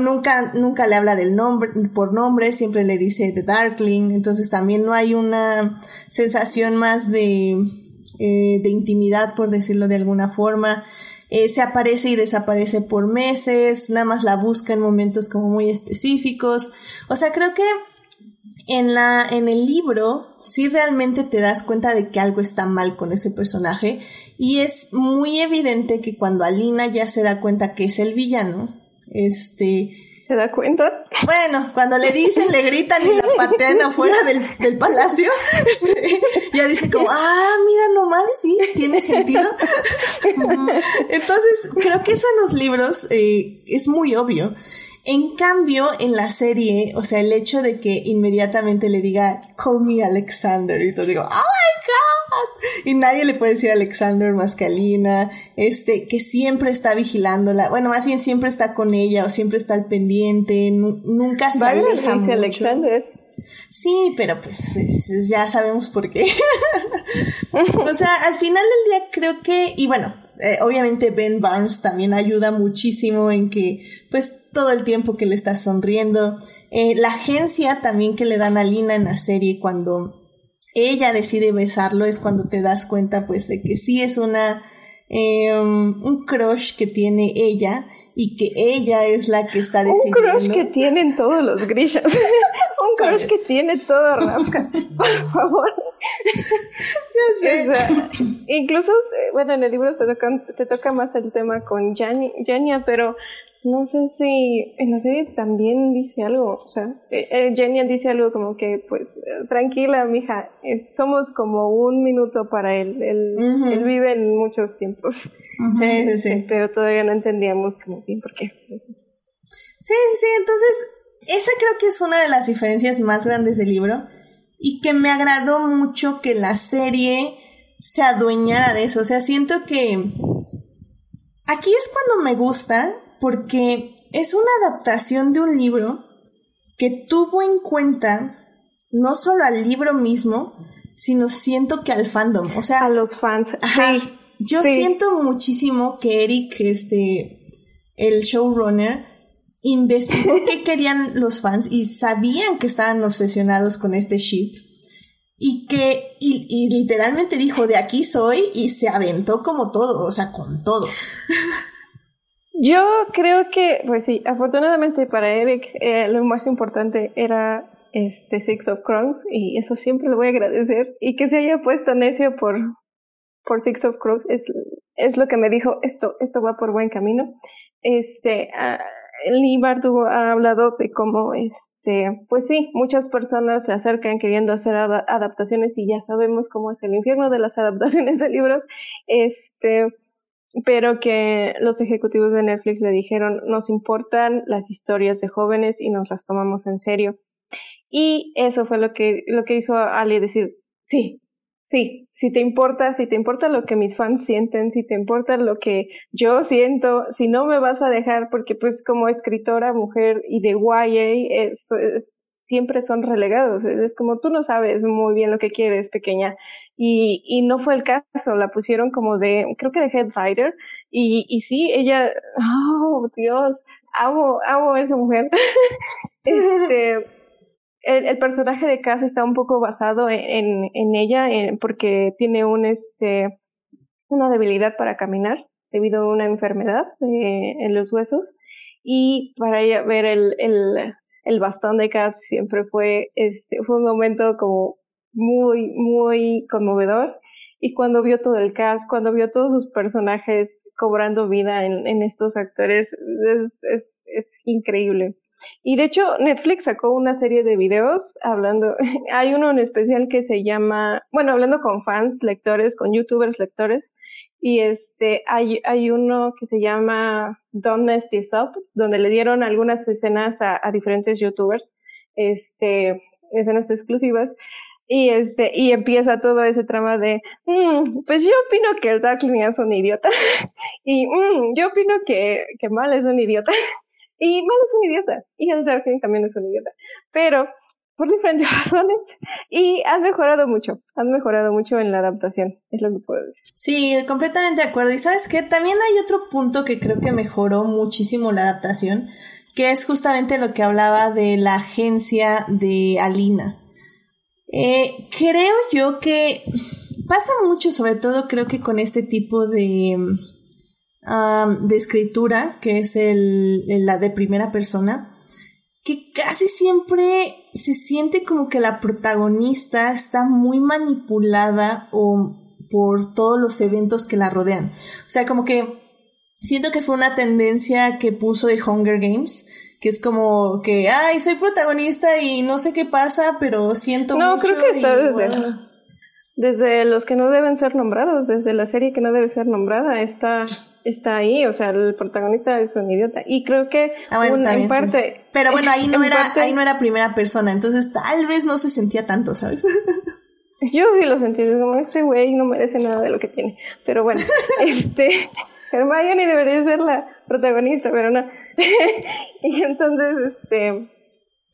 nunca, nunca le habla del nombre, por nombre, siempre le dice The Darkling. Entonces también no hay una sensación más de, eh, de intimidad, por decirlo de alguna forma. Eh, se aparece y desaparece por meses, nada más la busca en momentos como muy específicos. O sea, creo que en, la, en el libro sí realmente te das cuenta de que algo está mal con ese personaje y es muy evidente que cuando Alina ya se da cuenta que es el villano, este... ¿Se da cuenta? Bueno, cuando le dicen, le gritan y la patean afuera del, del palacio, este, ya dice como, ah, mira nomás, sí, tiene sentido. Entonces, creo que eso en los libros eh, es muy obio. En cambio, en la serie, o sea, el hecho de que inmediatamente le diga, call me Alexander, y todo digo, oh my god, y nadie le puede decir Alexander más que Alina, este, que siempre está vigilándola, bueno, más bien siempre está con ella, o siempre está al pendiente, nunca se aleja mucho. Alexander. Sí, pero pues ya sabemos por qué. o sea, al final del día creo que, y bueno, eh, obviamente Ben Barnes también ayuda muchísimo en que pues todo el tiempo que le está sonriendo. Eh, la agencia también que le dan a Lina en la serie cuando ella decide besarlo es cuando te das cuenta pues de que sí es una em, un crush que tiene ella y que ella es la que está decidiendo. Un crush que tienen todos los grillos. crush que tiene todo Ramka. Por favor. incluso, eh, bueno, en el libro se toca, se toca más el tema con Jania, pero no sé si en la serie también dice algo, o sea, eh, eh dice algo como que, pues, tranquila, mija, somos como un minuto para él, él, él vive en muchos tiempos. Sí, sí, sí. Pero todavía no entendíamos como bien por qué. Sí, sí, entonces, esa creo que es una de las diferencias más grandes del libro y que me agradó mucho que la serie se adueñara de eso, o sea, siento que aquí es cuando me gusta porque es una adaptación de un libro que tuvo en cuenta no solo al libro mismo, sino siento que al fandom, o sea, a los fans. sí, yo siento muchísimo que Eric, este, el showrunner, investigó qué querían los fans y sabían que estaban obsesionados con este ship. Y que y, literalmente dijo de aquí soy y se aventó como todo, o sea, con todo. Yo creo que, pues sí, afortunadamente para Eric eh, lo más importante era este Six of Crows y eso siempre lo voy a agradecer. Y que se haya puesto necio por por Six of Crows es, es lo que me dijo esto esto va por buen camino este uh, Lee Bardugo ha hablado de cómo este pues sí muchas personas se acercan queriendo hacer adaptaciones y ya sabemos cómo es el infierno de las adaptaciones de libros este pero que los ejecutivos de Netflix le dijeron, nos importan las historias de jóvenes y nos las tomamos en serio. Y eso fue lo que, lo que hizo a Ali decir, sí, sí, si te importa, si te importa lo que mis fans sienten, si te importa lo que yo siento, si no me vas a dejar, porque pues como escritora, mujer y de YA, es, siempre son relegados. Es como tú no sabes muy bien lo que quieres, pequeña. Y, y no fue el caso, la pusieron como de, creo que de headwriter. Y, y sí, ella, oh Dios, amo, amo a esa mujer. este, el, el, personaje de Cass está un poco basado en, en ella, porque tiene un, este, una debilidad para caminar debido a una enfermedad eh, en los huesos. Y para ella ver el, el, bastón de Cass siempre fue, este, fue un momento como muy, muy conmovedor. Y cuando vio todo el cast, cuando vio todos sus personajes cobrando vida en, estos actores, es, es, es increíble. Y de hecho, Netflix sacó una serie de videos hablando, hay uno en especial que se llama, bueno, hablando con fans, lectores, con youtubers, lectores, y este, hay, hay uno que se llama Don't Mess This Up, donde le dieron algunas escenas a, a diferentes youtubers, este, escenas exclusivas, y este, y empieza todo ese trama de, mm, pues yo opino que el Darkling es un idiota, y mm, yo opino que, que Mal es un idiota, y Mal es un idiota, y el Darkling también es un idiota, pero por diferentes razones y has mejorado mucho, has mejorado mucho en la adaptación, es lo que puedo decir. Sí, completamente de acuerdo. Y sabes qué, también hay otro punto que creo que mejoró muchísimo la adaptación, que es justamente lo que hablaba de la agencia de Alina. Eh, creo yo que pasa mucho, sobre todo creo que con este tipo de, um, de escritura, que es el, la de primera persona, que casi siempre se siente como que la protagonista está muy manipulada o por todos los eventos que la rodean. O sea, como que siento que fue una tendencia que puso de Hunger Games, que es como que, ay, soy protagonista y no sé qué pasa, pero siento no, mucho. No, creo que está desde, desde los que no deben ser nombrados, desde la serie que no debe ser nombrada, está está ahí, o sea, el protagonista es un idiota. Y creo que ah, en parte. Pero bueno, ahí no era, ahí no era primera persona, entonces tal vez no se sentía tanto, ¿sabes? Yo sí lo sentí, como este güey no merece nada de lo que tiene. Pero bueno, este, Hermione debería ser la protagonista, pero no. y entonces, este,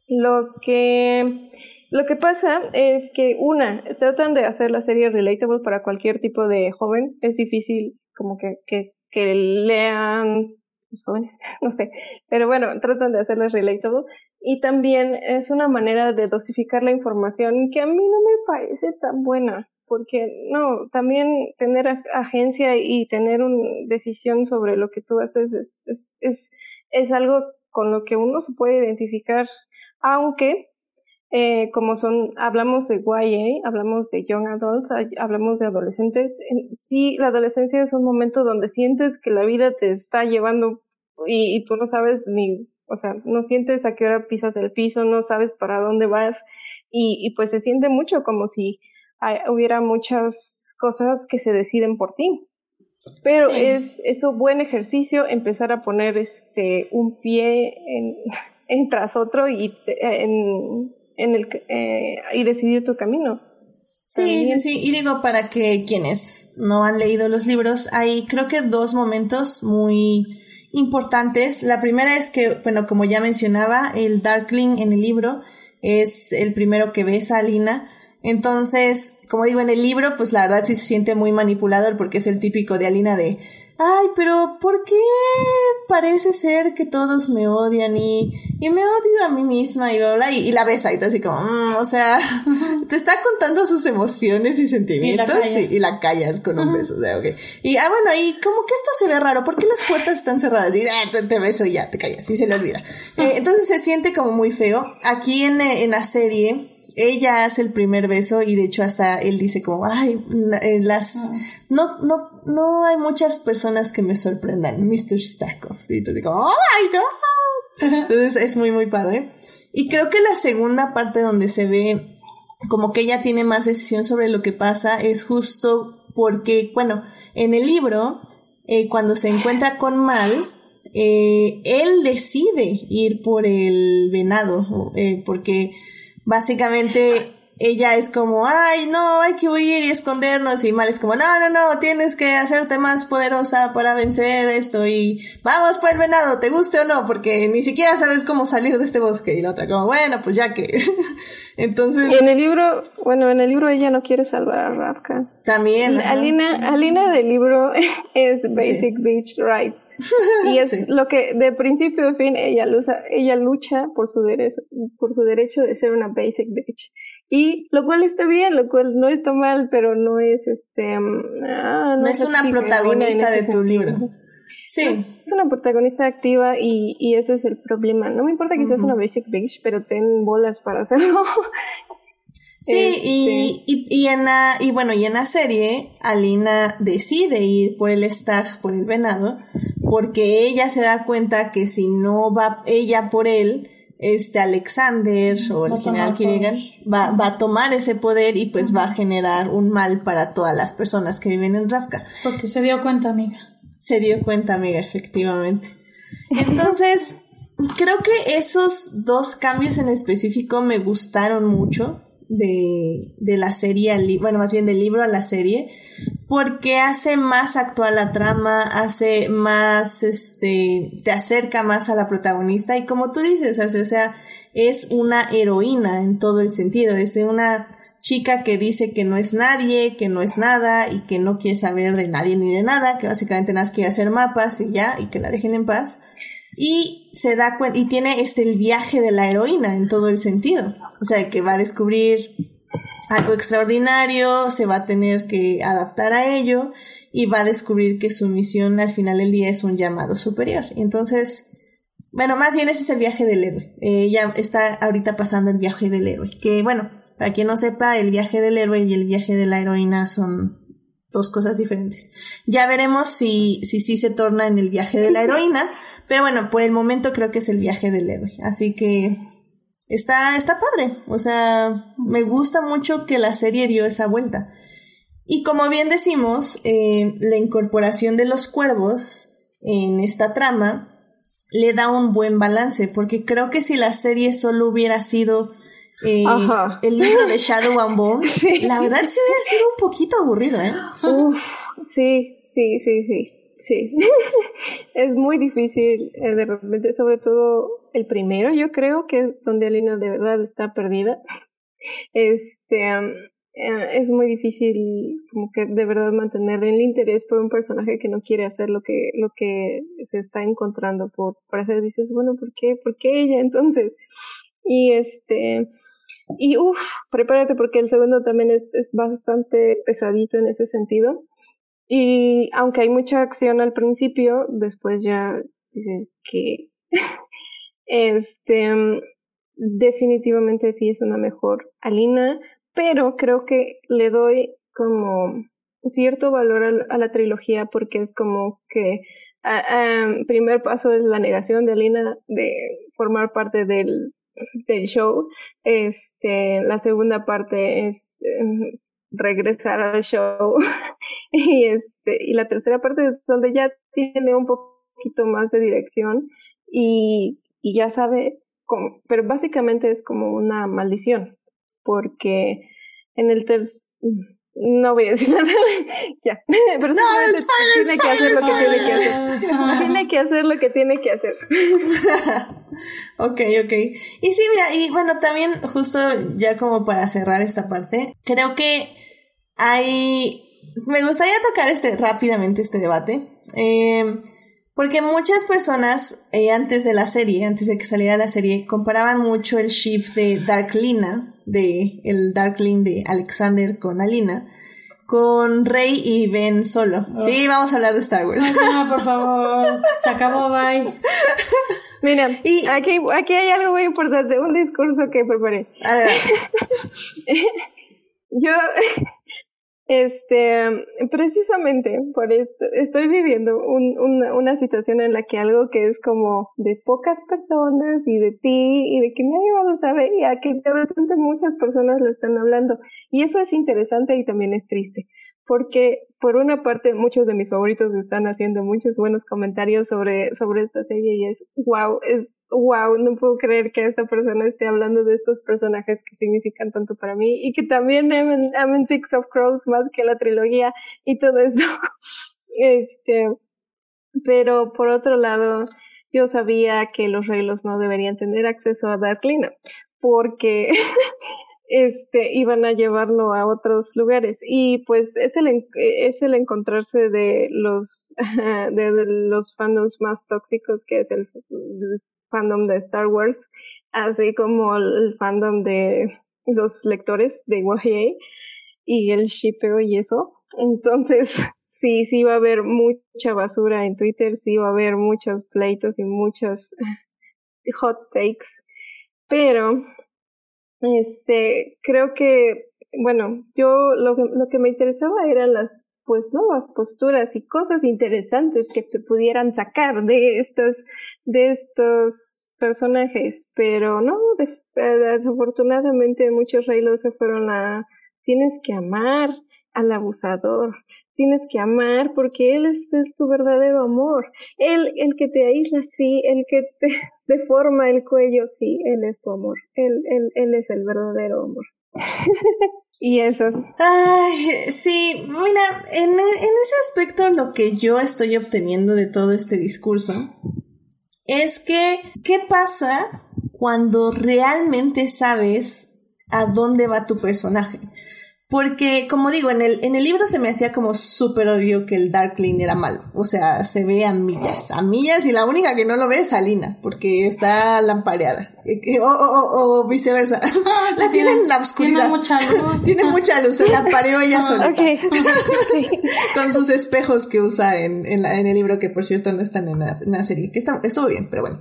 lo que, lo que pasa es que una, tratan de hacer la serie relatable para cualquier tipo de joven. Es difícil como que, que que lean los jóvenes, no sé, pero bueno, tratan de hacerles relatable y también es una manera de dosificar la información que a mí no me parece tan buena, porque no, también tener agencia y tener una decisión sobre lo que tú haces es, es, es, es algo con lo que uno se puede identificar, aunque eh, como son, hablamos de YA, hablamos de young adults, hablamos de adolescentes. Sí, la adolescencia es un momento donde sientes que la vida te está llevando y, y tú no sabes ni, o sea, no sientes a qué hora pisas el piso, no sabes para dónde vas y, y pues se siente mucho como si hubiera muchas cosas que se deciden por ti. Pero es, es un buen ejercicio empezar a poner este un pie en, en tras otro y en, en el, eh, y decidir tu camino. Sí, sí, sí, y digo para que quienes no han leído los libros, hay creo que dos momentos muy importantes. La primera es que, bueno, como ya mencionaba, el Darkling en el libro es el primero que ves a Alina. Entonces, como digo en el libro, pues la verdad sí se siente muy manipulador porque es el típico de Alina de ay, pero ¿por qué parece ser que todos me odian y, y me odio a mí misma y bla, y, la besa y todo así como, mm, o sea, te está contando sus emociones y sentimientos y la callas, con un beso, o sea, okay. Y, ah, bueno, y como que esto se ve raro, ¿por qué las puertas están cerradas? Y ah, te, beso y ya, te callas, y se le olvida. Eh, entonces se siente como muy feo. Aquí en, en la serie, ella hace el primer beso y de hecho hasta él dice como, ay, eh, las, ah. no, no, no hay muchas personas que me sorprendan, Mr. Stackoff. Y tú digo, oh my god. Entonces es muy, muy padre. Y creo que la segunda parte donde se ve como que ella tiene más decisión sobre lo que pasa es justo porque, bueno, en el libro, eh, cuando se encuentra con Mal, eh, él decide ir por el venado, porque básicamente ella es como, ay, no, hay que huir y escondernos y Mal es como, no, no, no, tienes que hacerte más poderosa para vencer esto y vamos por el venado, te guste o no, porque ni siquiera sabes cómo salir de este bosque y la otra como, bueno, pues ya que. Entonces... Y en el libro, bueno, en el libro ella no quiere salvar a Ravka. También. Alina, Alina del libro es Basic Beach Right y es lo que de principio a fin ella lucha, ella lucha por su derecho, por su derecho de ser una basic bitch. Y lo cual está bien, lo cual no está mal, pero no es este mm, ah, no, es una protagonista de tu libro. Sí. es una protagonista activa y, y ese es el problema. No me importa que seas una basic bitch, pero ten bolas para hacerlo. Sí, y, y, y, en la, y bueno, y en la serie, Alina decide ir por el staff, por el venado, porque ella se da cuenta que si no va ella por él, este Alexander o el general Kirigan va, va a tomar ese poder y pues va a generar un mal para todas las personas que viven en Rafka. Porque se dio cuenta, amiga. Se dio cuenta, amiga, efectivamente. Entonces, creo que esos dos cambios en específico me gustaron mucho de, de la serie, bueno, más bien del libro a la serie, porque hace más actual la trama, hace más, este, te acerca más a la protagonista y como tú dices, o sea, es una heroína en todo el sentido, es una chica que dice que no es nadie, que no es nada y que no quiere saber de nadie ni de nada, que básicamente nada más quiere hacer mapas y ya, y que la dejen en paz. Y se da cuenta, y tiene este el viaje de la heroína en todo el sentido. O sea, que va a descubrir algo extraordinario, se va a tener que adaptar a ello y va a descubrir que su misión al final del día es un llamado superior. Entonces, bueno, más bien ese es el viaje del héroe. Ella está ahorita pasando el viaje del héroe. Que bueno, para quien no sepa, el viaje del héroe y el viaje de la heroína son dos cosas diferentes. Ya veremos si si sí se torna en el viaje de la heroína, pero bueno, por el momento creo que es el viaje del héroe. Así que está, está padre. O sea, me gusta mucho que la serie dio esa vuelta. Y como bien decimos, eh, la incorporación de los cuervos en esta trama le da un buen balance, porque creo que si la serie solo hubiera sido eh, el libro de Shadow and Bone, la verdad sí hubiera sido un poquito aburrido, ¿eh? sí, sí, sí, sí. Sí, es muy difícil eh, de repente, sobre todo el primero, yo creo que es donde Alina de verdad está perdida. Este, eh, es muy difícil como que de verdad mantener el interés por un personaje que no quiere hacer lo que, lo que se está encontrando por, por hacer. Dices, bueno, ¿por qué? ¿Por qué ella entonces? Y este, y uff, prepárate porque el segundo también es, es bastante pesadito en ese sentido. Y aunque hay mucha acción al principio, después ya dices que este definitivamente sí es una mejor Alina, pero creo que le doy como cierto valor a, la trilogía porque es como que el primer paso es la negación de Alina de formar parte del, del show. Este, la segunda parte es em, regresar al show y este y la tercera parte es donde ya tiene un poquito más de dirección y, y ya sabe cómo, pero básicamente es como una maldición porque en el tercer no voy a decir nada. ya. Pero no, tiene que hacer lo que tiene que hacer. tiene que hacer lo que tiene que hacer. ok, ok. Y sí, mira, y bueno, también justo ya como para cerrar esta parte, creo que hay... Me gustaría tocar este rápidamente este debate. Eh, porque muchas personas, eh, antes de la serie, antes de que saliera la serie, comparaban mucho el ship de Darklina, de el Darkling de Alexander con Alina, con Rey y Ben solo. Oh. Sí, vamos a hablar de Star Wars. No, por favor. Se acabó, bye. Mira, y, aquí, aquí hay algo muy importante, un discurso que preparé. Yo este, precisamente por esto, estoy viviendo un, una, una situación en la que algo que es como de pocas personas y de ti y de que nadie más lo sabe y a que de repente muchas personas lo están hablando. Y eso es interesante y también es triste. Porque por una parte muchos de mis favoritos están haciendo muchos buenos comentarios sobre, sobre esta serie y es wow, es wow, no puedo creer que esta persona esté hablando de estos personajes que significan tanto para mí y que también amen, Six of Crows más que la trilogía y todo esto. este, pero por otro lado, yo sabía que los reglos no deberían tener acceso a Darklina porque este iban a llevarlo a otros lugares y pues es el es el encontrarse de los de, los fandoms más tóxicos que es el fandom de Star Wars, así como el fandom de los lectores de YA y el shipeo y eso. Entonces, sí, sí va a haber mucha basura en Twitter, sí va a haber muchos pleitos y muchos hot takes, pero este creo que bueno, yo lo que, lo que me interesaba eran las pues nuevas posturas y cosas interesantes que te pudieran sacar de estos, de estos personajes, pero no, desafortunadamente muchos reilos se fueron a, tienes que amar al abusador, tienes que amar porque él es, tu verdadero amor, él, el que te aísla, sí, el que te deforma el cuello, sí, él es tu amor, él, él, él es el verdadero amor. Y eso. Ay, sí, mira, en, en, ese aspecto lo que yo estoy obteniendo de todo este discurso es que, ¿qué pasa cuando realmente sabes a dónde va tu personaje? Porque, como digo, en el, en el libro se me hacía como súper obvio que el Darkling era malo. O sea, se ve a millas, a millas y la única que no lo ve es Alina, porque está lampareada. O, o, o viceversa. la tiene en la oscuridad. Tiene mucha luz. tiene mucha luz, se lampareó ella sola. Con sus espejos que usa en, en, la, en, el libro, que por cierto no están en la, en la serie. Que está, estuvo bien, pero bueno.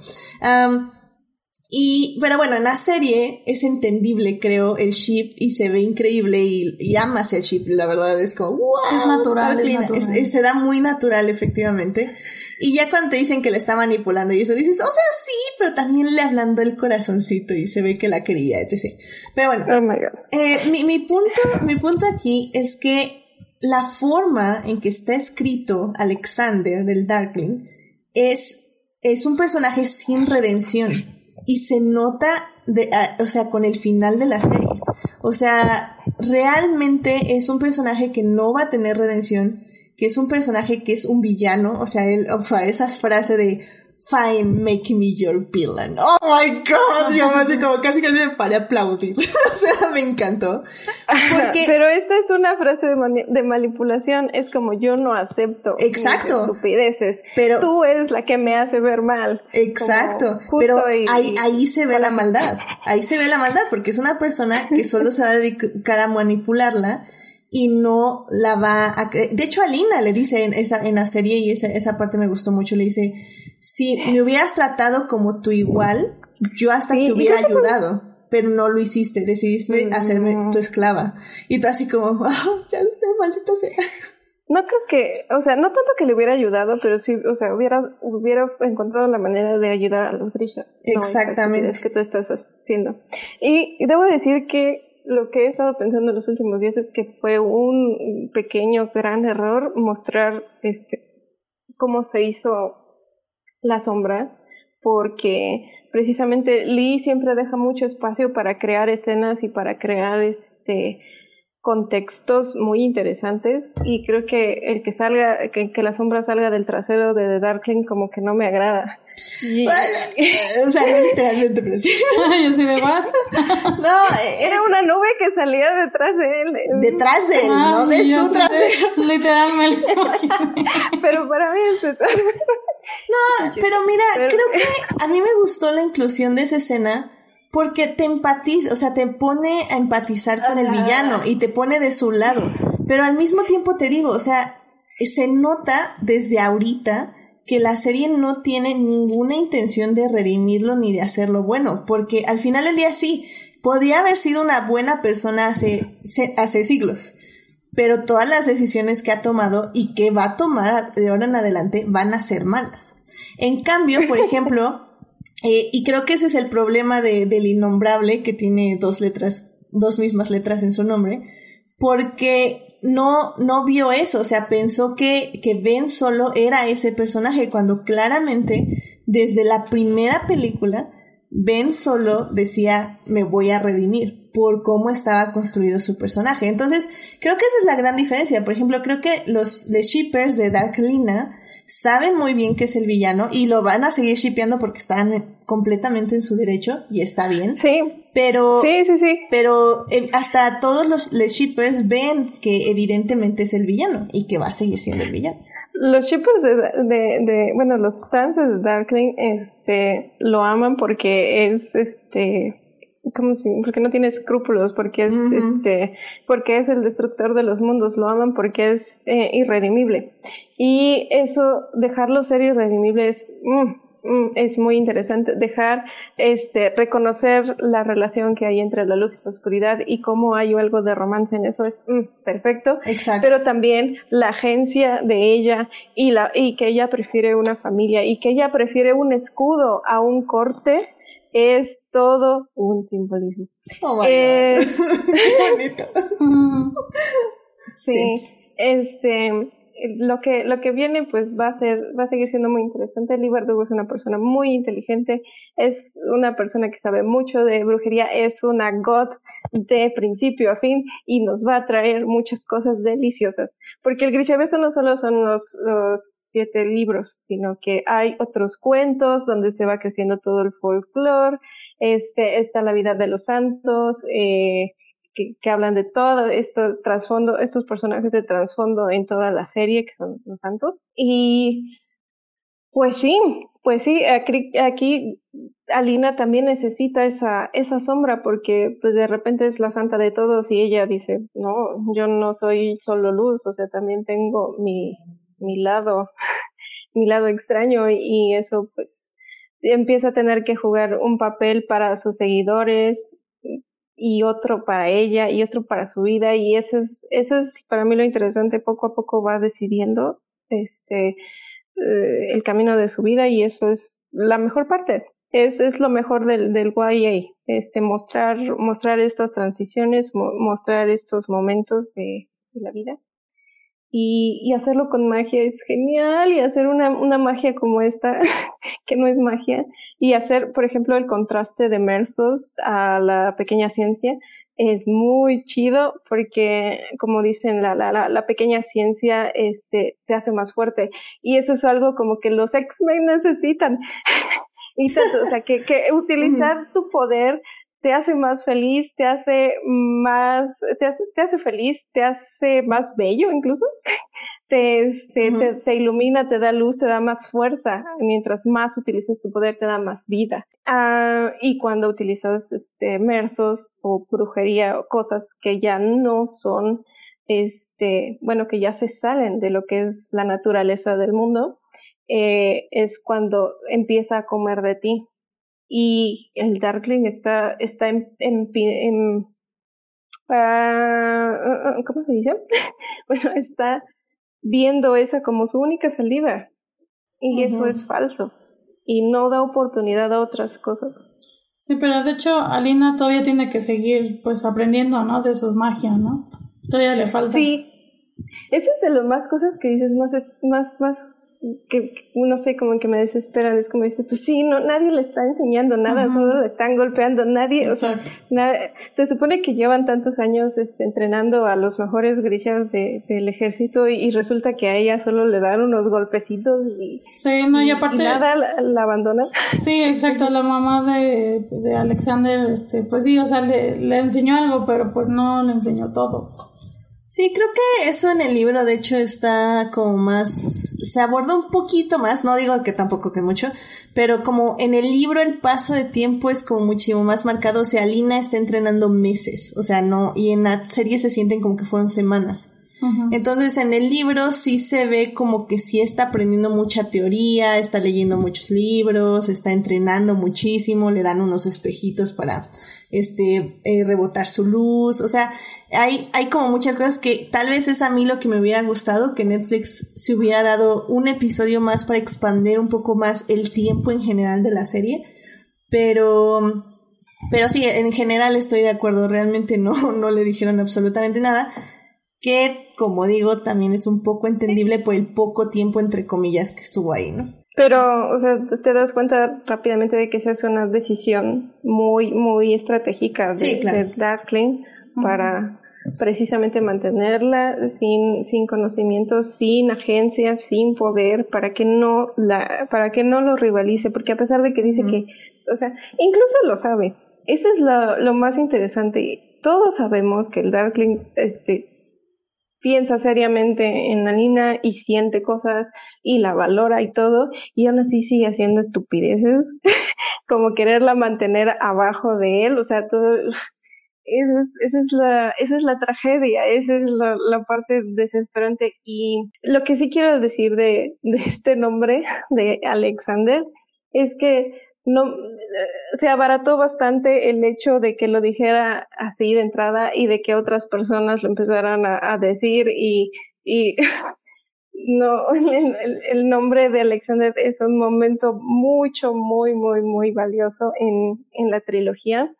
Y, pero bueno, en la serie es entendible, creo, el ship y se ve increíble y, y amas el ship, la verdad es como, wow. Es natural, es natural. se da muy natural, efectivamente. Y ya cuando te dicen que le está manipulando y eso, dices, o sea, sí, pero también le hablando el corazoncito y se ve que la quería, etc. Pero bueno, oh my God. Eh, mi, mi punto, mi punto aquí es que la forma en que está escrito Alexander del Darkling es, es un personaje sin redención y se nota, de, o sea, con el final de la serie. O sea, realmente es un personaje que no va a tener redención, que es un personaje que es un villano, o sea, él, o sea, esas frases de Fine, make me your villain. Oh my god, yo me como casi casi me paré a aplaudir. o sea, me encantó. Pero esta es una frase de, manipulación, es como yo no acepto Exacto. estupideces. Pero tú eres la que me hace ver mal. Exacto. Pero ahí, ahí se ve la maldad. Ahí se ve la maldad porque es una persona que solo se va a dedicar a manipularla y no la va a. De hecho, Alina le dice en, esa, en la serie, y esa, esa parte me gustó mucho, le dice, si me hubieras tratado como tu igual, yo hasta te hubiera ayudado, pero no lo hiciste, decidiste hacerme tu esclava. Y tú así como, oh, ya lo sé, maldita sea. No creo que, o sea, no tanto que le hubiera ayudado, pero sí, o sea, hubiera, hubiera encontrado la manera de ayudar a los Grisha. Exactamente. es que tú estás haciendo. Y, debo decir que lo que he estado pensando en los últimos días es que fue un pequeño, gran error mostrar este cómo se hizo la sombra, porque precisamente Lee siempre deja mucho espacio para crear escenas y para crear este contextos muy interesantes y creo que el que salga, que, la sombra salga del trasero de The Darkling como que no me agrada. o sea, no literalmente, pero sí. Yo soy de what? No, era una nube que salía detrás de él. Detrás de él, no de su trasero. Literalmente. pero para mí es No, pero mira, creo que a mí me gustó la inclusión de esa escena porque te empatiza, o sea, te pone a empatizar con el villano y te pone de su lado. Pero al mismo tiempo te digo, o sea, se nota desde ahorita que la serie no tiene ninguna intención de redimirlo ni de hacerlo bueno, porque al final del día sí, podía haber sido una buena persona hace, hace siglos, pero todas las decisiones que ha tomado y que va a tomar de ahora en adelante van a ser malas. En cambio, por ejemplo, eh, y creo que ese es el problema de, del innombrable, que tiene dos letras, dos mismas letras en su nombre, porque no, no vio eso, o sea, pensó que, que Ben solo era ese personaje, cuando claramente, desde la primera película, Ben solo decía, me voy a redimir por cómo estaba construido su personaje. Entonces, creo que esa es la gran diferencia. Por ejemplo, creo que los, los shippers de Dark Lina saben muy bien que es el villano y lo van a seguir shipeando porque están completamente en su derecho y está bien. Sí. Pero, sí, sí, sí. pero eh, hasta todos los, shippers ven que evidentemente es el villano y que va a seguir siendo el villano. Los shippers de, de, de, bueno, los fans de Darkling, este, lo aman porque es, este, como si, porque no tiene escrúpulos, porque es, este, porque es el destructor de los mundos, lo aman porque es eh, irredimible. Y eso, dejarlo ser irredimible es, mm, mm, es muy interesante. Dejar, este, reconocer la relación que hay entre la luz y la oscuridad y cómo hay algo de romance en eso es mm, perfecto. Exacto. Pero también la agencia de ella y la, y que ella prefiere una familia y que ella prefiere un escudo a un corte es todo un simbolismo. Oh eh, bonito. sí, este lo que lo que viene pues va a ser va a seguir siendo muy interesante. Lee es una persona muy inteligente, es una persona que sabe mucho de brujería, es una god de principio a fin y nos va a traer muchas cosas deliciosas, porque el Grishabeso no solo son los, los siete libros, sino que hay otros cuentos donde se va creciendo todo el folclore, este, está la vida de los santos, eh, que, hablan de todo estos trasfondo, estos personajes de trasfondo en toda la serie, que son los santos. Y pues sí, pues sí, aquí, aquí, Alina también necesita esa, esa sombra porque pues de repente es la santa de todos y ella dice, no, yo no soy solo luz, o sea, también tengo mi, mi lado, mi lado extraño y eso pues empieza a tener que jugar un papel para sus seguidores y otro para ella y otro para su vida y eso es, eso es para mí lo interesante, poco a poco va decidiendo este eh, el camino de su vida y eso es la mejor parte. Es, es lo mejor del, del YA, este, mostrar, mostrar estas transiciones, mostrar estos momentos de la vida y, y, hacerlo con magia es genial y hacer una, una magia como esta, que no es magia, y hacer, por ejemplo, el contraste de Mersos a la pequeña ciencia es muy chido porque, como dicen, la, la, la pequeña ciencia este, te hace más fuerte y eso es algo como que los X-Men necesitan. y tanto, o sea, que, que utilizar tu poder te hace más feliz, te hace más, te hace, te hace feliz, te hace más bello incluso, te, te, te, ilumina, te da luz, te da más fuerza. Mientras más utilizas tu poder, te da más vida. Ah, y cuando utilizas este, mersos o brujería o cosas que ya no son, este, bueno, que ya se salen de lo que es la naturaleza del mundo, eh, es cuando empieza a comer de ti y el Darkling está, está en, en, en uh, ¿cómo se dice? bueno, está viendo esa como su única salida y eso es falso y no da oportunidad a otras cosas. Sí, pero de hecho Alina todavía tiene que seguir pues aprendiendo, ¿no? De sus magias, ¿no? Todavía le falta. Sí, eso es de lo más cosas que dices más, más, más que, no sé, como que me desesperan, es como dice, pues sí, no, nadie le está enseñando nada, solo le están golpeando, nadie, o sea, se supone que llevan tantos años este, entrenando a los mejores grishas de, del ejército y, resulta que a ella solo le dan unos golpecitos y, sí, no, y, aparte, nada la, abandona. Sí, exacto, la mamá de, de Alexander, este, pues sí, o sea, le, le enseñó algo, pero pues no le enseñó todo. Sí, creo que eso en el libro de hecho está como más, se aborda un poquito más, no digo que tampoco que mucho, pero como en el libro el paso de tiempo es como muchísimo más marcado, o sea, Lina está entrenando meses, o sea, no, y en la serie se sienten como que fueron semanas. Entonces en el libro sí se ve como que sí está aprendiendo mucha teoría, está leyendo muchos libros, está entrenando muchísimo, le dan unos espejitos para este eh, rebotar su luz, o sea, hay, hay como muchas cosas que tal vez es a mí lo que me hubiera gustado, que Netflix se hubiera dado un episodio más para expandir un poco más el tiempo en general de la serie, pero, pero sí, en general estoy de acuerdo, realmente no, no le dijeron absolutamente nada que como digo también es un poco entendible por el poco tiempo entre comillas que estuvo ahí, ¿no? Pero, o sea, te das cuenta rápidamente de que esa es una decisión muy, muy estratégica de, Darkling para precisamente mantenerla sin, sin conocimiento, sin agencia, sin poder, para que no la, para que no lo rivalice, porque a pesar de que dice que, o sea, incluso lo sabe. Eso es lo, lo más interesante. Todos sabemos que el Darkling, este, piensa seriamente en la Nina y siente cosas y la valora y todo, y aún así sigue haciendo estupideces, como quererla mantener abajo de él, o sea, todo, esa es, esa es, la, esa es la tragedia, esa es la, la, parte desesperante. Y lo que sí quiero decir de, de este nombre, de Alexander, es que no se abarató bastante el hecho de que lo dijera así de entrada y de que otras personas lo empezaran a, decir y, y no el, nombre de Alexander es un momento mucho muy muy muy valioso en, en la trilogía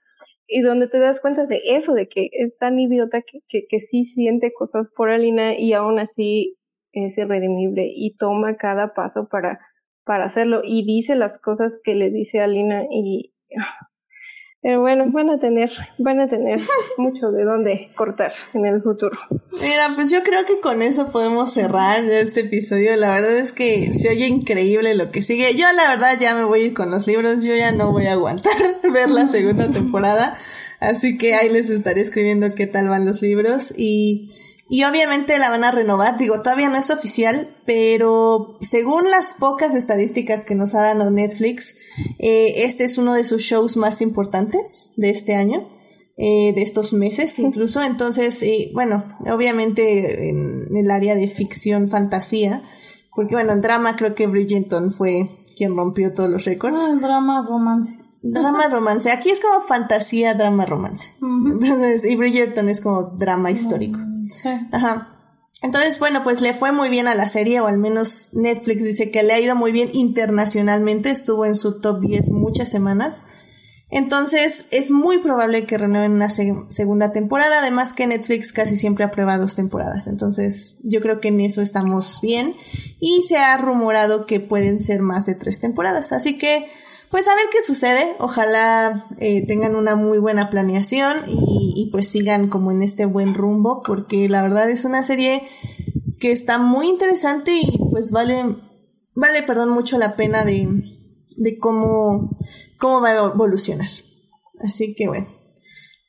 y donde te das cuenta de eso de que es tan idiota que, que, que sí siente cosas por Alina y aún así es irredimible y toma cada paso para para hacerlo y dice las cosas que le dice a Lina y pero bueno, van a tener, van a tener mucho de dónde cortar en el futuro. Mira, pues yo creo que con eso podemos cerrar este episodio. La verdad es que se oye increíble lo que sigue. Yo la verdad ya me voy a ir con los libros, yo ya no voy a aguantar ver la segunda temporada. Así que ahí les estaré escribiendo qué tal van los libros y y obviamente la van a renovar, digo, todavía no es oficial, pero según las pocas estadísticas que nos ha dado Netflix, eh, este es uno de sus shows más importantes de este año, eh, de estos meses incluso. Entonces, eh, bueno, obviamente en el área de ficción, fantasía, porque bueno, en drama creo que Bridgerton fue quien rompió todos los récords. Ah, drama, romance. Drama, romance. Aquí es como fantasía, drama, romance. Entonces, y Bridgerton es como drama histórico. Ajá. Entonces, bueno, pues le fue muy bien a la serie, o al menos Netflix dice que le ha ido muy bien internacionalmente, estuvo en su top 10 muchas semanas. Entonces, es muy probable que renueven una segunda temporada, además que Netflix casi siempre aprueba dos temporadas. Entonces, yo creo que en eso estamos bien. Y se ha rumorado que pueden ser más de tres temporadas. Así que, pues a ver qué sucede. Ojalá eh, tengan una muy buena planeación y, pues sigan como en este buen rumbo, porque la verdad es una serie que está muy interesante y pues vale, vale, perdón, mucho la pena de, de cómo, cómo va a evolucionar. Así que bueno,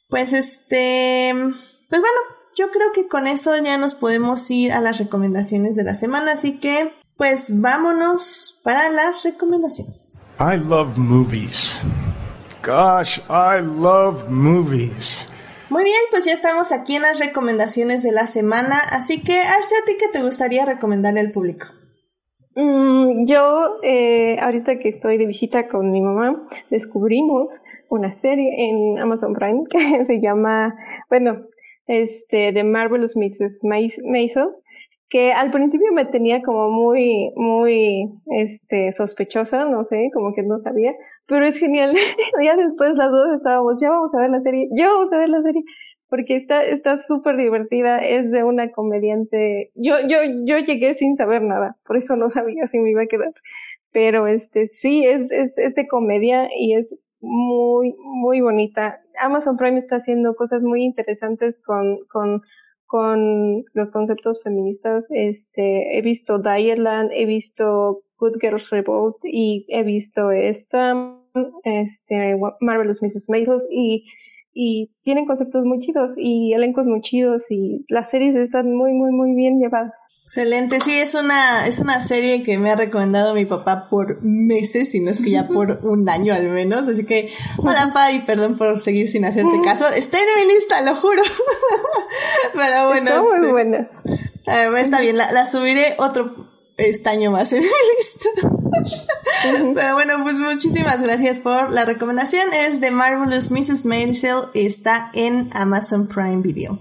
pues este, pues bueno, yo creo que con eso ya nos podemos ir a las recomendaciones de la semana, así que pues vámonos para las recomendaciones. I love movies. Gosh, I love movies. Muy bien, pues ya estamos aquí en las recomendaciones de la semana, así que Arce, ¿a ti qué te gustaría recomendarle al público? Mm, yo, eh, ahorita que estoy de visita con mi mamá, descubrimos una serie en Amazon Prime que se llama, bueno, este, The Marvelous Mrs. Maisel, que al principio me tenía como muy, muy, este, sospechosa, no sé, como que no sabía, pero es genial. ya después las dos estábamos, ya vamos a ver la serie, ya vamos a ver la serie, porque está, está súper divertida, es de una comediante, yo, yo, yo llegué sin saber nada, por eso no sabía si me iba a quedar, pero este, sí, es, es, es de comedia y es muy, muy bonita. Amazon Prime está haciendo cosas muy interesantes con, con, con los conceptos feministas. Este, he visto Direland, he visto Good Girls Revolt y he visto esta, este, Marvelous Mrs. Maisel y y tienen conceptos muy chidos y elencos muy chidos y las series están muy muy muy bien llevadas. Excelente, sí, es una, es una serie que me ha recomendado mi papá por meses, si no es que ya por un año al menos, así que, hola pa, y perdón por seguir sin hacerte caso, está en mi lista, lo juro. Pero bueno. Está muy este, buena. está bien, la, la subiré otro estaño más en mi lista. Pero bueno, pues muchísimas gracias por la recomendación. Es de Marvelous Mrs. Maisel. Está en Amazon Prime Video.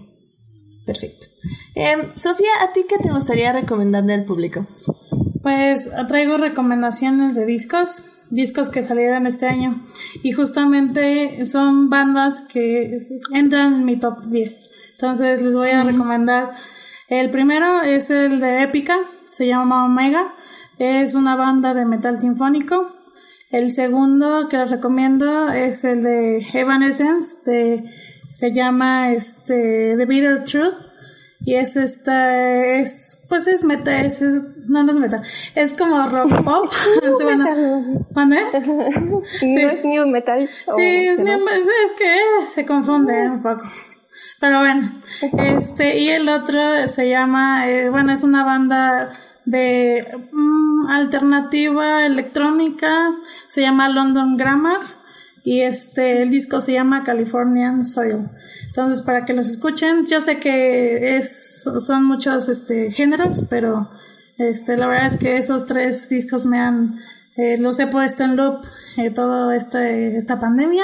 Perfecto. Em, Sofía, ¿a ti qué te gustaría recomendarle al público? Pues traigo recomendaciones de discos, discos que salieron este año. Y justamente son bandas que entran en mi top 10. Entonces les voy a recomendar. El primero es el de Épica, se llama Omega. Es una banda de metal sinfónico. El segundo que les recomiendo es el de Evanescence, de, se llama este, The Bitter Truth. Y es esta, es, pues es metal, es, no, no es metal, es como rock pop. bueno, No es new metal. Sí, es, es que se confunde un poco. Pero bueno, este, y el otro se llama, eh, bueno, es una banda de mm, alternativa electrónica, se llama London Grammar y este el disco se llama Californian Soil. Entonces, para que los escuchen, yo sé que es son muchos este géneros, pero este la verdad es que esos tres discos me han eh, los he puesto en loop eh, toda este, esta pandemia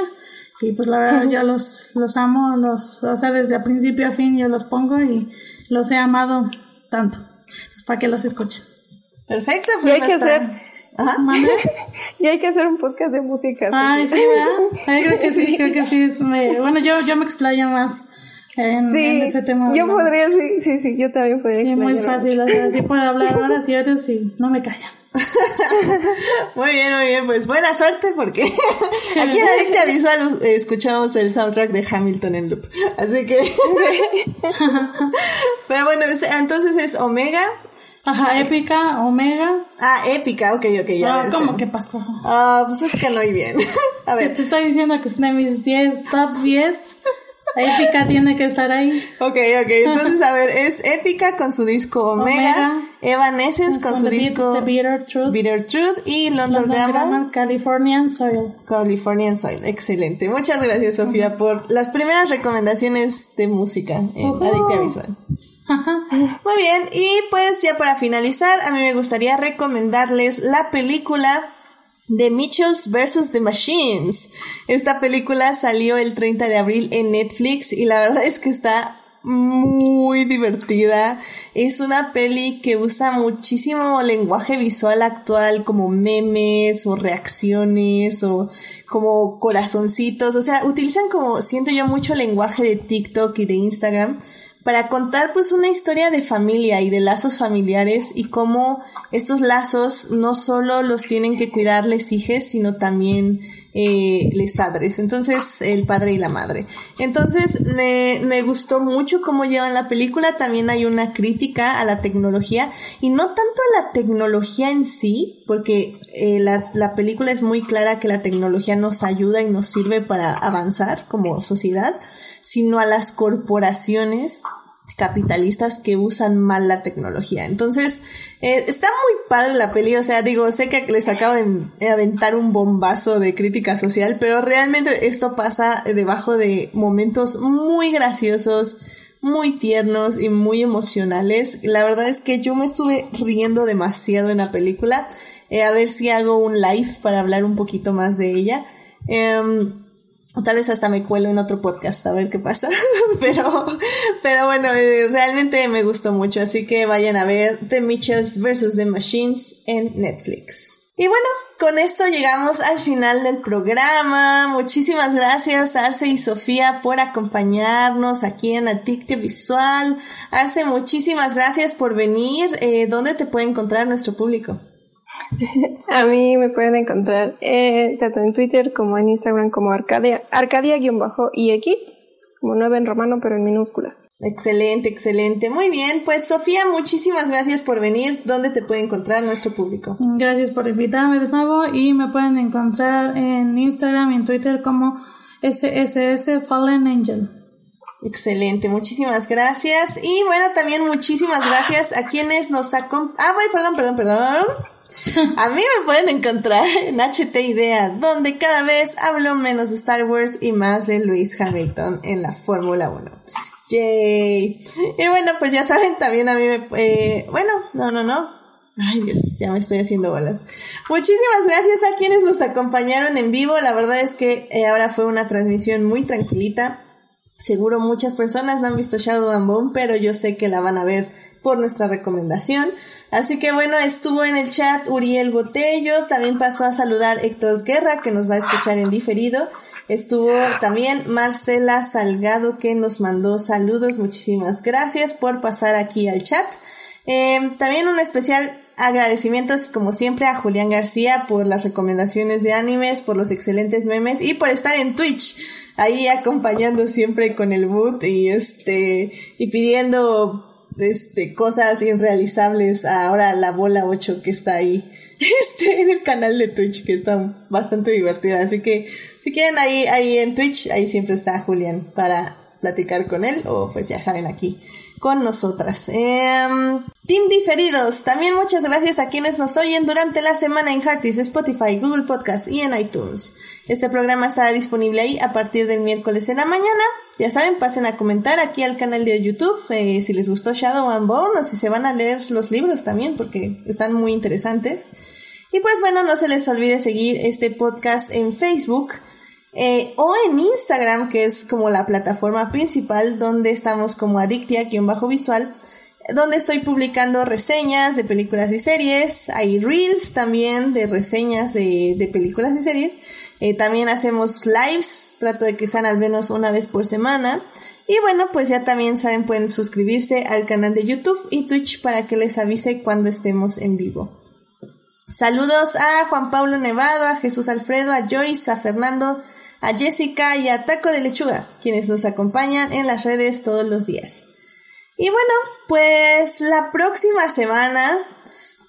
y pues la verdad yo los los amo, los o sea, desde principio a fin yo los pongo y los he amado tanto para que los escuchen. Perfecto, pues y hay que hacer y hay que hacer un podcast de música. Ay, sí, ¿verdad? creo que sí, creo que sí. Bueno, yo, yo me explayo más en, ese tema. Yo podría, sí, sí, sí, yo también podría. Sí, muy fácil, o sea, sí puedo hablar horas y horas y no me callan. muy bien, muy bien, pues buena suerte porque aquí en Adicta Visual escuchamos el soundtrack de Hamilton en loop. Así que. Pero bueno, entonces es Omega. Ajá, épica, Omega. Ah, épica, ok, ok, ya. Ah, ¿cómo que pasó? Ah, pues es que no hay bien. A ver. Si te estoy diciendo que es de mis 10, top 10. Épica tiene que estar ahí. Ok, ok. Entonces, a ver, es Épica con su disco Omega, Evanescence con, su disco The Bitter Truth, Bitter Truth y London, Grammar, Californian Soil. Californian Soil, excelente. Muchas gracias, Sofía, por las primeras recomendaciones de música en Adicta Visual. Muy bien, y pues ya para finalizar, a mí me gustaría recomendarles la película The Mitchells vs. The Machines. Esta película salió el 30 de abril en Netflix y la verdad es que está muy divertida. Es una peli que usa muchísimo lenguaje visual actual como memes o reacciones o como corazoncitos. O sea, utilizan como, siento yo, mucho lenguaje de TikTok y de Instagram para contar pues una historia de familia y de lazos familiares y cómo estos lazos no solo los tienen que cuidar les hijos, sino también eh, les padres, entonces el padre y la madre. Entonces me, me gustó mucho cómo llevan la película, también hay una crítica a la tecnología y no tanto a la tecnología en sí, porque eh, la, la película es muy clara que la tecnología nos ayuda y nos sirve para avanzar como sociedad, sino a las corporaciones capitalistas que usan mal la tecnología. Entonces, eh, está muy padre la peli, o sea, digo, sé que les acabo de aventar un bombazo de crítica social, pero realmente esto pasa debajo de momentos muy graciosos, muy tiernos y muy emocionales. La verdad es que yo me estuve riendo demasiado en la película. Eh, a ver si hago un live para hablar un poquito más de ella. Em, tal vez hasta me cuelo en otro podcast a ver qué pasa. pero, pero bueno, eh, realmente me gustó mucho. Así que vayan a ver The Mitchells vs. The Machines en Netflix. Y bueno, con esto llegamos al final del programa. Muchísimas gracias Arce y Sofía por acompañarnos aquí en Atictio Visual. Arce, muchísimas gracias por venir. Eh, ¿Dónde te puede encontrar nuestro público? A mí me pueden encontrar eh, tanto en Twitter como en Instagram como Arcadia, Arcadia-IX, como 9 en romano pero en minúsculas. Excelente, excelente. Muy bien, pues Sofía, muchísimas gracias por venir. ¿Dónde te puede encontrar nuestro público? Gracias por invitarme de nuevo y me pueden encontrar en Instagram y en Twitter como SSS Fallen Angel. Excelente, muchísimas gracias. Y bueno, también muchísimas gracias a quienes nos acompañan. Ah, perdón, perdón, perdón. A mí me pueden encontrar en HT Idea, donde cada vez hablo menos de Star Wars y más de Luis Hamilton en la Fórmula 1. Yay. Y bueno, pues ya saben, también a mí me... Eh, bueno, no, no, no. Ay Dios, ya me estoy haciendo bolas. Muchísimas gracias a quienes nos acompañaron en vivo. La verdad es que eh, ahora fue una transmisión muy tranquilita. Seguro muchas personas no han visto Shadow and Bone, pero yo sé que la van a ver por nuestra recomendación. Así que bueno, estuvo en el chat Uriel Botello, también pasó a saludar Héctor Guerra, que nos va a escuchar en diferido. Estuvo también Marcela Salgado, que nos mandó saludos. Muchísimas gracias por pasar aquí al chat. Em, también un especial agradecimientos, como siempre, a Julián García por las recomendaciones de animes, por los excelentes memes y por estar en Twitch, ahí acompañando siempre con el boot y este, y pidiendo este, cosas irrealizables ahora la bola 8 que está ahí este, en el canal de Twitch que está bastante divertida. Así que si quieren ahí, ahí en Twitch, ahí siempre está Julián para platicar con él o pues ya saben aquí con nosotras. Em, team Diferidos, también muchas gracias a quienes nos oyen durante la semana en Heartis, Spotify, Google Podcast y en iTunes. Este programa estará disponible ahí a partir del miércoles en la mañana. Ya saben, pasen a comentar aquí al canal de YouTube eh, si les gustó Shadow and Bone o si se van a leer los libros también porque están muy interesantes. Y pues bueno, no se les olvide seguir este podcast en Facebook. Eh, o en Instagram, que es como la plataforma principal donde estamos como Adictia-visual, donde estoy publicando reseñas de películas y series. Hay reels también de reseñas de, películas y series. Eh, también hacemos lives, trato de que sean al menos una vez por semana. Y bueno, pues ya también saben, pueden suscribirse al canal de YouTube y Twitch para que les avise cuando estemos en vivo. Saludos a Juan Pablo Nevado, a Jesús Alfredo, a Joyce, a Fernando, a Jessica y a Taco de Lechuga, quienes nos acompañan en las redes todos los días. Y bueno, pues la próxima semana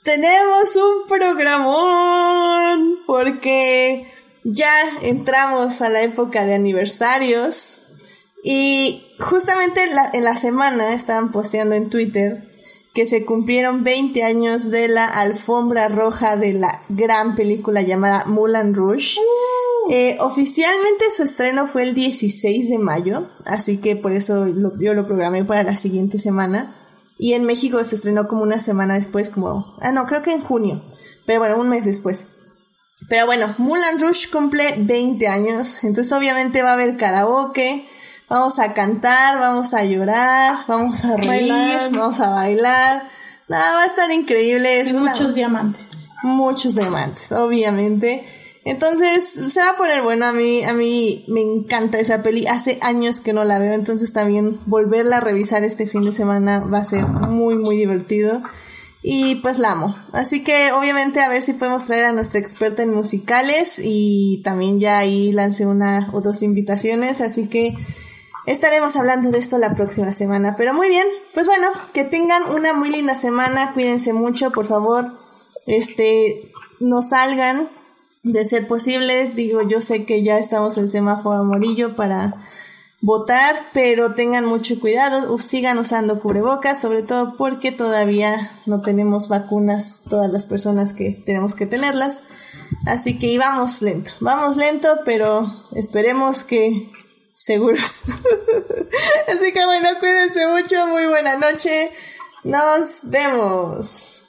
tenemos un programón porque ya entramos a la época de aniversarios y justamente en la semana estaban posteando en Twitter que se cumplieron 20 años de la alfombra roja de la gran película llamada Mulan Rouge. Eh, oficialmente su estreno fue el 16 de mayo, así que por eso yo lo programé para la siguiente semana. Y en México se estrenó como una semana después, como... Ah, no, creo que en junio. Pero bueno, un mes después. Pero bueno, Mulan Rush cumple 20 años, entonces obviamente va a haber karaoke, vamos a cantar, vamos a llorar, vamos a reír, vamos a bailar. Nada, va a estar increíble. muchos diamantes. Muchos diamantes, obviamente. Entonces, se va a poner bueno a mí, a mí me encanta esa peli. Hace años que no la veo, entonces también volverla a revisar este fin de semana va a ser muy, muy divertido. Y pues la amo. Así que obviamente a ver si podemos traer a nuestra experta en musicales y también ya ahí lancé una o dos invitaciones, así que estaremos hablando de esto la próxima semana. Pero muy bien, pues bueno, que tengan una muy linda semana, cuídense mucho, por favor, este, no salgan, de ser posible. Digo, yo sé que ya estamos en semáforo amarillo para votar, pero tengan mucho cuidado, sigan usando cubrebocas, sobre todo porque todavía no tenemos vacunas todas las personas que tenemos que tenerlas. Así que vamos lento, vamos lento, pero esperemos que seguros. Así que bueno, cuídense mucho, muy buena noche. Nos vemos.